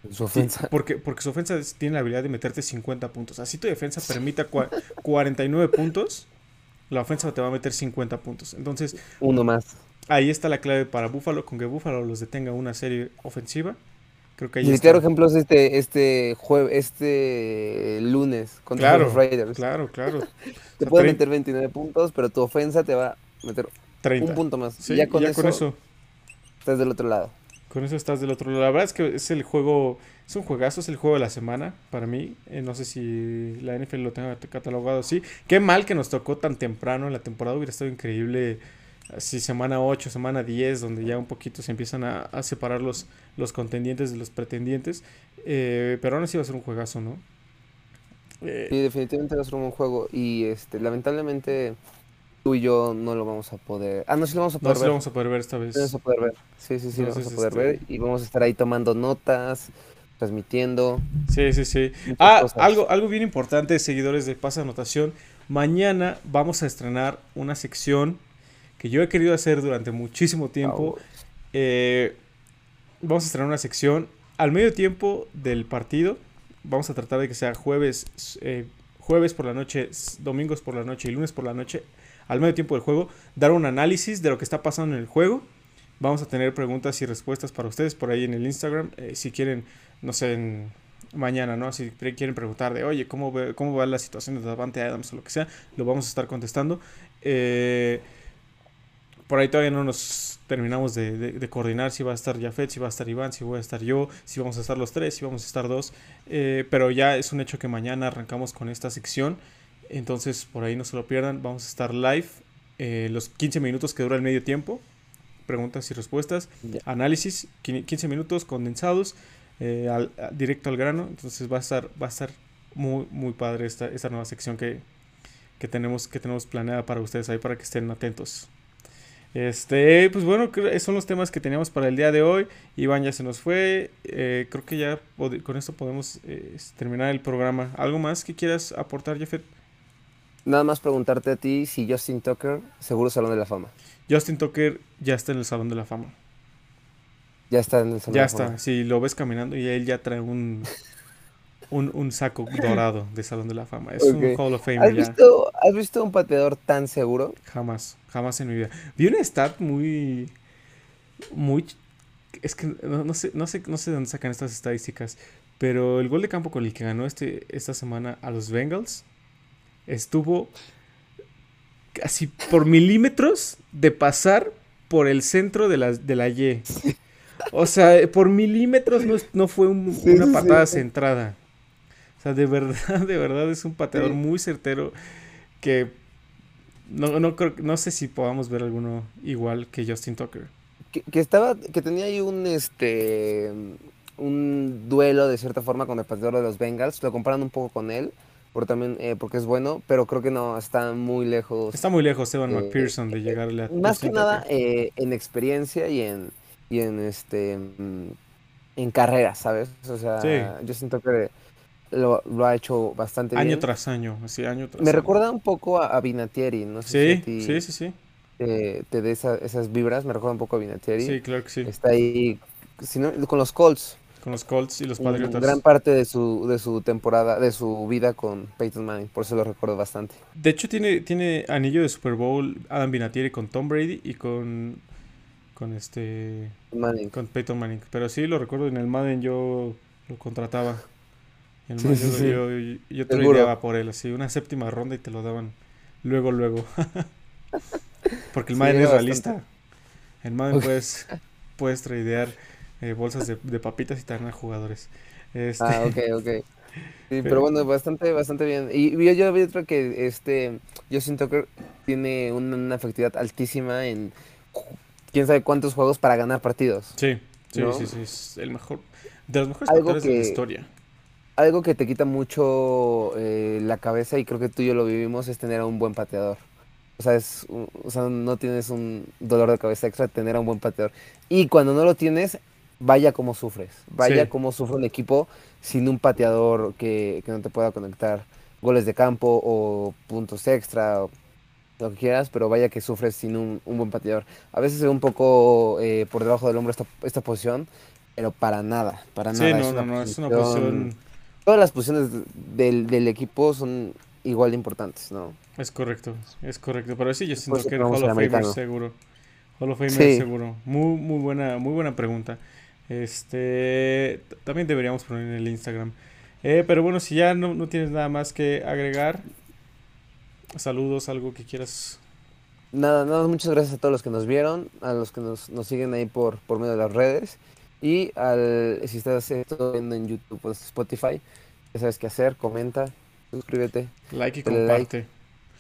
Su Sí, ofensa. porque, porque su ofensa es- tiene la habilidad de meterte 50 puntos. Así tu defensa permita cua- 49 puntos, la ofensa te va a meter 50 puntos. Entonces, Uno más. ahí está la clave para Buffalo, con que Buffalo los detenga una serie ofensiva. Creo que ahí Y el está. claro ejemplo es este, este jueves, este lunes contra Claro, los Raiders. claro, claro. Te [LAUGHS] O sea, pueden meter 29 puntos, pero tu ofensa te va a meter 30. un punto más. Sí, ya con, ya eso, con eso, estás del otro lado. Con eso estás del otro lado. La verdad es que es el juego, es un juegazo, es el juego de la semana para mí. Eh, no sé si la NFL lo tenga catalogado así. Qué mal que nos tocó tan temprano en la temporada, hubiera estado increíble. Así semana 8, semana 10, donde ya un poquito se empiezan a, separar los, los contendientes de los pretendientes. Eh, pero aún así va a ser un juegazo, ¿no? Sí, definitivamente va a ser un buen juego. Y este, lamentablemente tú y yo no lo vamos a poder. Ah, no, sí lo vamos a no poder si ver. lo vamos a poder ver esta vez. Sí, lo vamos a poder ver. Sí, sí, sí, lo vamos a poder este- ver. Y vamos a estar ahí tomando notas, transmitiendo. Sí, sí, sí. Ah, cosas. algo, algo bien importante, seguidores de Pasa Anotación. Mañana vamos a estrenar una sección que yo he querido hacer durante muchísimo tiempo. Vamos. Eh, vamos a estrenar una sección al medio tiempo del partido. Vamos a tratar de que sea jueves, eh, jueves por la noche, domingos por la noche y lunes por la noche, al medio tiempo del juego, dar un análisis de lo que está pasando en el juego. Vamos a tener preguntas y respuestas para ustedes por ahí en el Instagram. eh, si quieren, no sé, en- mañana, ¿no? Si quieren preguntar de, oye, ¿cómo, ¿cómo va la situación de Davante Adams o lo que sea? Lo vamos a estar contestando. Eh, por ahí todavía no nos terminamos de coordinar si va a estar Jafet, si va a estar Iván, si voy a estar yo, si vamos a estar los tres, si vamos a estar dos. Eh, pero ya es un hecho que mañana arrancamos con esta sección. Entonces por ahí no se lo pierdan. Vamos a estar live eh, los 15 minutos que dura el medio tiempo. Preguntas y respuestas. Análisis, quin- 15 minutos condensados. eh, al- a- directo al grano. Entonces va a estar, va a estar muy, muy padre esta, esta nueva sección que, que tenemos, que tenemos planeada para ustedes ahí para que estén atentos. Este, pues bueno, son los temas que teníamos para el día de hoy. Iván ya se nos fue. eh, creo que ya con esto podemos eh, terminar el programa. ¿Algo más que quieras aportar, Jeffet? Nada más preguntarte a ti si Justin Tucker, seguro Salón de la Fama. Justin Tucker ya está en el Salón de la Fama. Ya está en el Salón Ya de la está. Fama. Si lo ves caminando y él ya trae un, un, un saco dorado de Salón de la Fama. Es un. Hall of Fame ¿Has ya. visto, ¿Has visto un pateador tan seguro? Jamás, jamás en mi vida. Vi una stat muy, muy es que no, no sé, no, sé, no sé de dónde sacan estas estadísticas, pero el gol de campo con el que ganó este, esta semana a los Bengals estuvo casi por milímetros de pasar por el centro de la, de la Y. O sea, por milímetros no, no fue un- Sí, una patada sí. centrada. O sea, de verdad, de verdad es un pateador Sí. muy certero que no, no, creo, no sé si podamos ver alguno igual que Justin Tucker. Que, que estaba, que tenía ahí un este un duelo de cierta forma con el pateador de los Bengals. Lo comparan un poco con él, por también, eh, porque es bueno, pero creo que no, está muy lejos. Está muy lejos Evan Eh, McPherson de llegarle a Más que nada eh, en experiencia y en, y en este mm, en carrera, ¿sabes? O sea, Sí. yo siento que lo, lo ha hecho bastante Año bien. tras año, así, año tras Me año. recuerda un poco a, a Vinatieri, no sé si a Sí, ti sí, sí, sí. te, te dé esa- esas vibras, me recuerda un poco a Vinatieri. Sí, claro que sí. Está ahí si con los Colts, Con los Colts y los Patriotas. gran parte de su, de su temporada, de su vida con Peyton Manning, por eso lo recuerdo bastante. De hecho, tiene, tiene anillo de Super Bowl Adam Vinatieri con Tom Brady y con, con este Manning. con Peyton Manning. Pero sí, lo recuerdo en el Madden yo lo contrataba. En el Sí, Madden sí, yo, sí. yo, yo, yo Seguro. tradeaba por él, así, una séptima ronda y te lo daban luego, luego. [LAUGHS] Porque el Madden es realista. En Madden puedes, puedes tradear eh, bolsas de, de papitas y dan a jugadores. Este, Ah, ok, ok. Sí, [LAUGHS] pero bueno, bastante, bastante bien. Y yo, yo vi otro que este Justin Tucker tiene una, una efectividad altísima en quién sabe cuántos juegos para ganar partidos. Sí, sí, ¿No? sí, sí, es el mejor, de los mejores Algo pateadores de la que- historia. Algo que te quita mucho eh, la cabeza, y creo que tú y yo lo vivimos, es tener a un buen pateador. O sea, es, o sea, no tienes un dolor de cabeza extra tener a un buen pateador. Y cuando no lo tienes, vaya cómo sufres. Vaya Sí. cómo sufre un equipo sin un pateador que, que no te pueda conectar goles de campo o puntos extra o lo que quieras, pero vaya que sufres sin un, un buen pateador. A veces se ve un poco eh, por debajo del hombro esta, esta posición, pero para nada, para Sí, nada. no, no, no, es una posición, Todas las posiciones del, del equipo son igual de importantes, ¿no? es correcto, es correcto. Pero sí, yo siento que Hall al of Famer seguro. Hall of Famer Sí. seguro. Muy, muy buena, muy buena pregunta. Este, también deberíamos poner en el Instagram. Eh, pero bueno, si ya no, no tienes nada más que agregar, saludos, algo que quieras. Nada, nada, muchas gracias a todos los que nos vieron, a los que nos, nos siguen ahí por, por medio de las redes y al, si estás esto viendo en YouTube o Spotify, ya sabes qué hacer, comenta, suscríbete, Like y Dale like. comparte.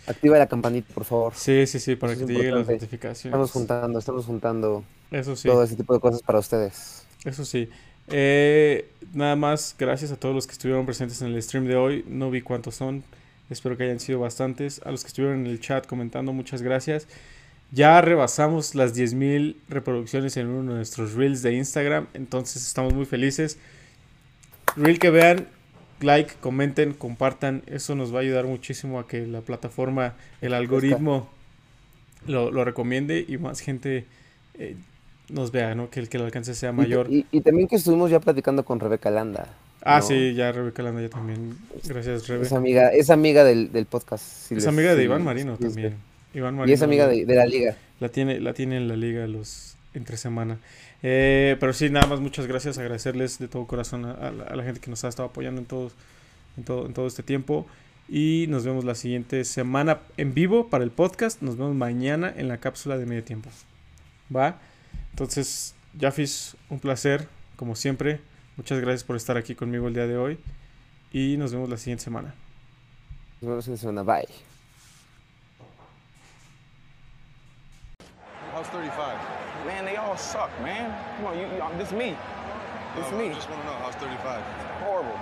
activa la campanita, por favor. Sí, sí, sí, para Eso que te lleguen las notificaciones. Estamos juntando, estamos juntando Eso sí. todo ese tipo de cosas para ustedes. Eso sí. Eh, nada más, gracias a todos los que estuvieron presentes en el stream de hoy. No vi cuántos son. Espero que hayan sido bastantes. A los que estuvieron en el chat comentando, muchas gracias. Ya rebasamos las 10.000 reproducciones en uno de nuestros reels de Instagram. Entonces estamos muy felices. Reel que vean, like, comenten, compartan. Eso nos va a ayudar muchísimo a que la plataforma, el algoritmo lo, lo recomiende y más gente eh, nos vea, ¿no? Que el que el alcance sea Y- mayor. Y, y también que estuvimos ya platicando con Rebeca Landa. Ah, ¿no? sí, ya Rebeca Landa ya también. Gracias, Rebe. Es amiga, es amiga del, del podcast. si Es les- amiga de Iván Marino les- también. Iván Y Marino es amiga de, de la liga. La tiene, la tiene en la liga los entre semana. Eh, pero sí, nada más muchas gracias, agradecerles de todo corazón a, a la, a la gente que nos ha estado apoyando en todos, en todo, en todo este tiempo. Y nos vemos la siguiente semana en vivo para el podcast. Nos vemos mañana en la cápsula de medio tiempo. ¿Va? Entonces, Jafis, un placer, como siempre. Muchas gracias por estar aquí conmigo el día de hoy. Y nos vemos la siguiente semana. Nos vemos en la semana. Bye. How's 35? Man, they all suck, man. Come on, you, you, this me. This Um, me. Just want to know how's 35. Horrible.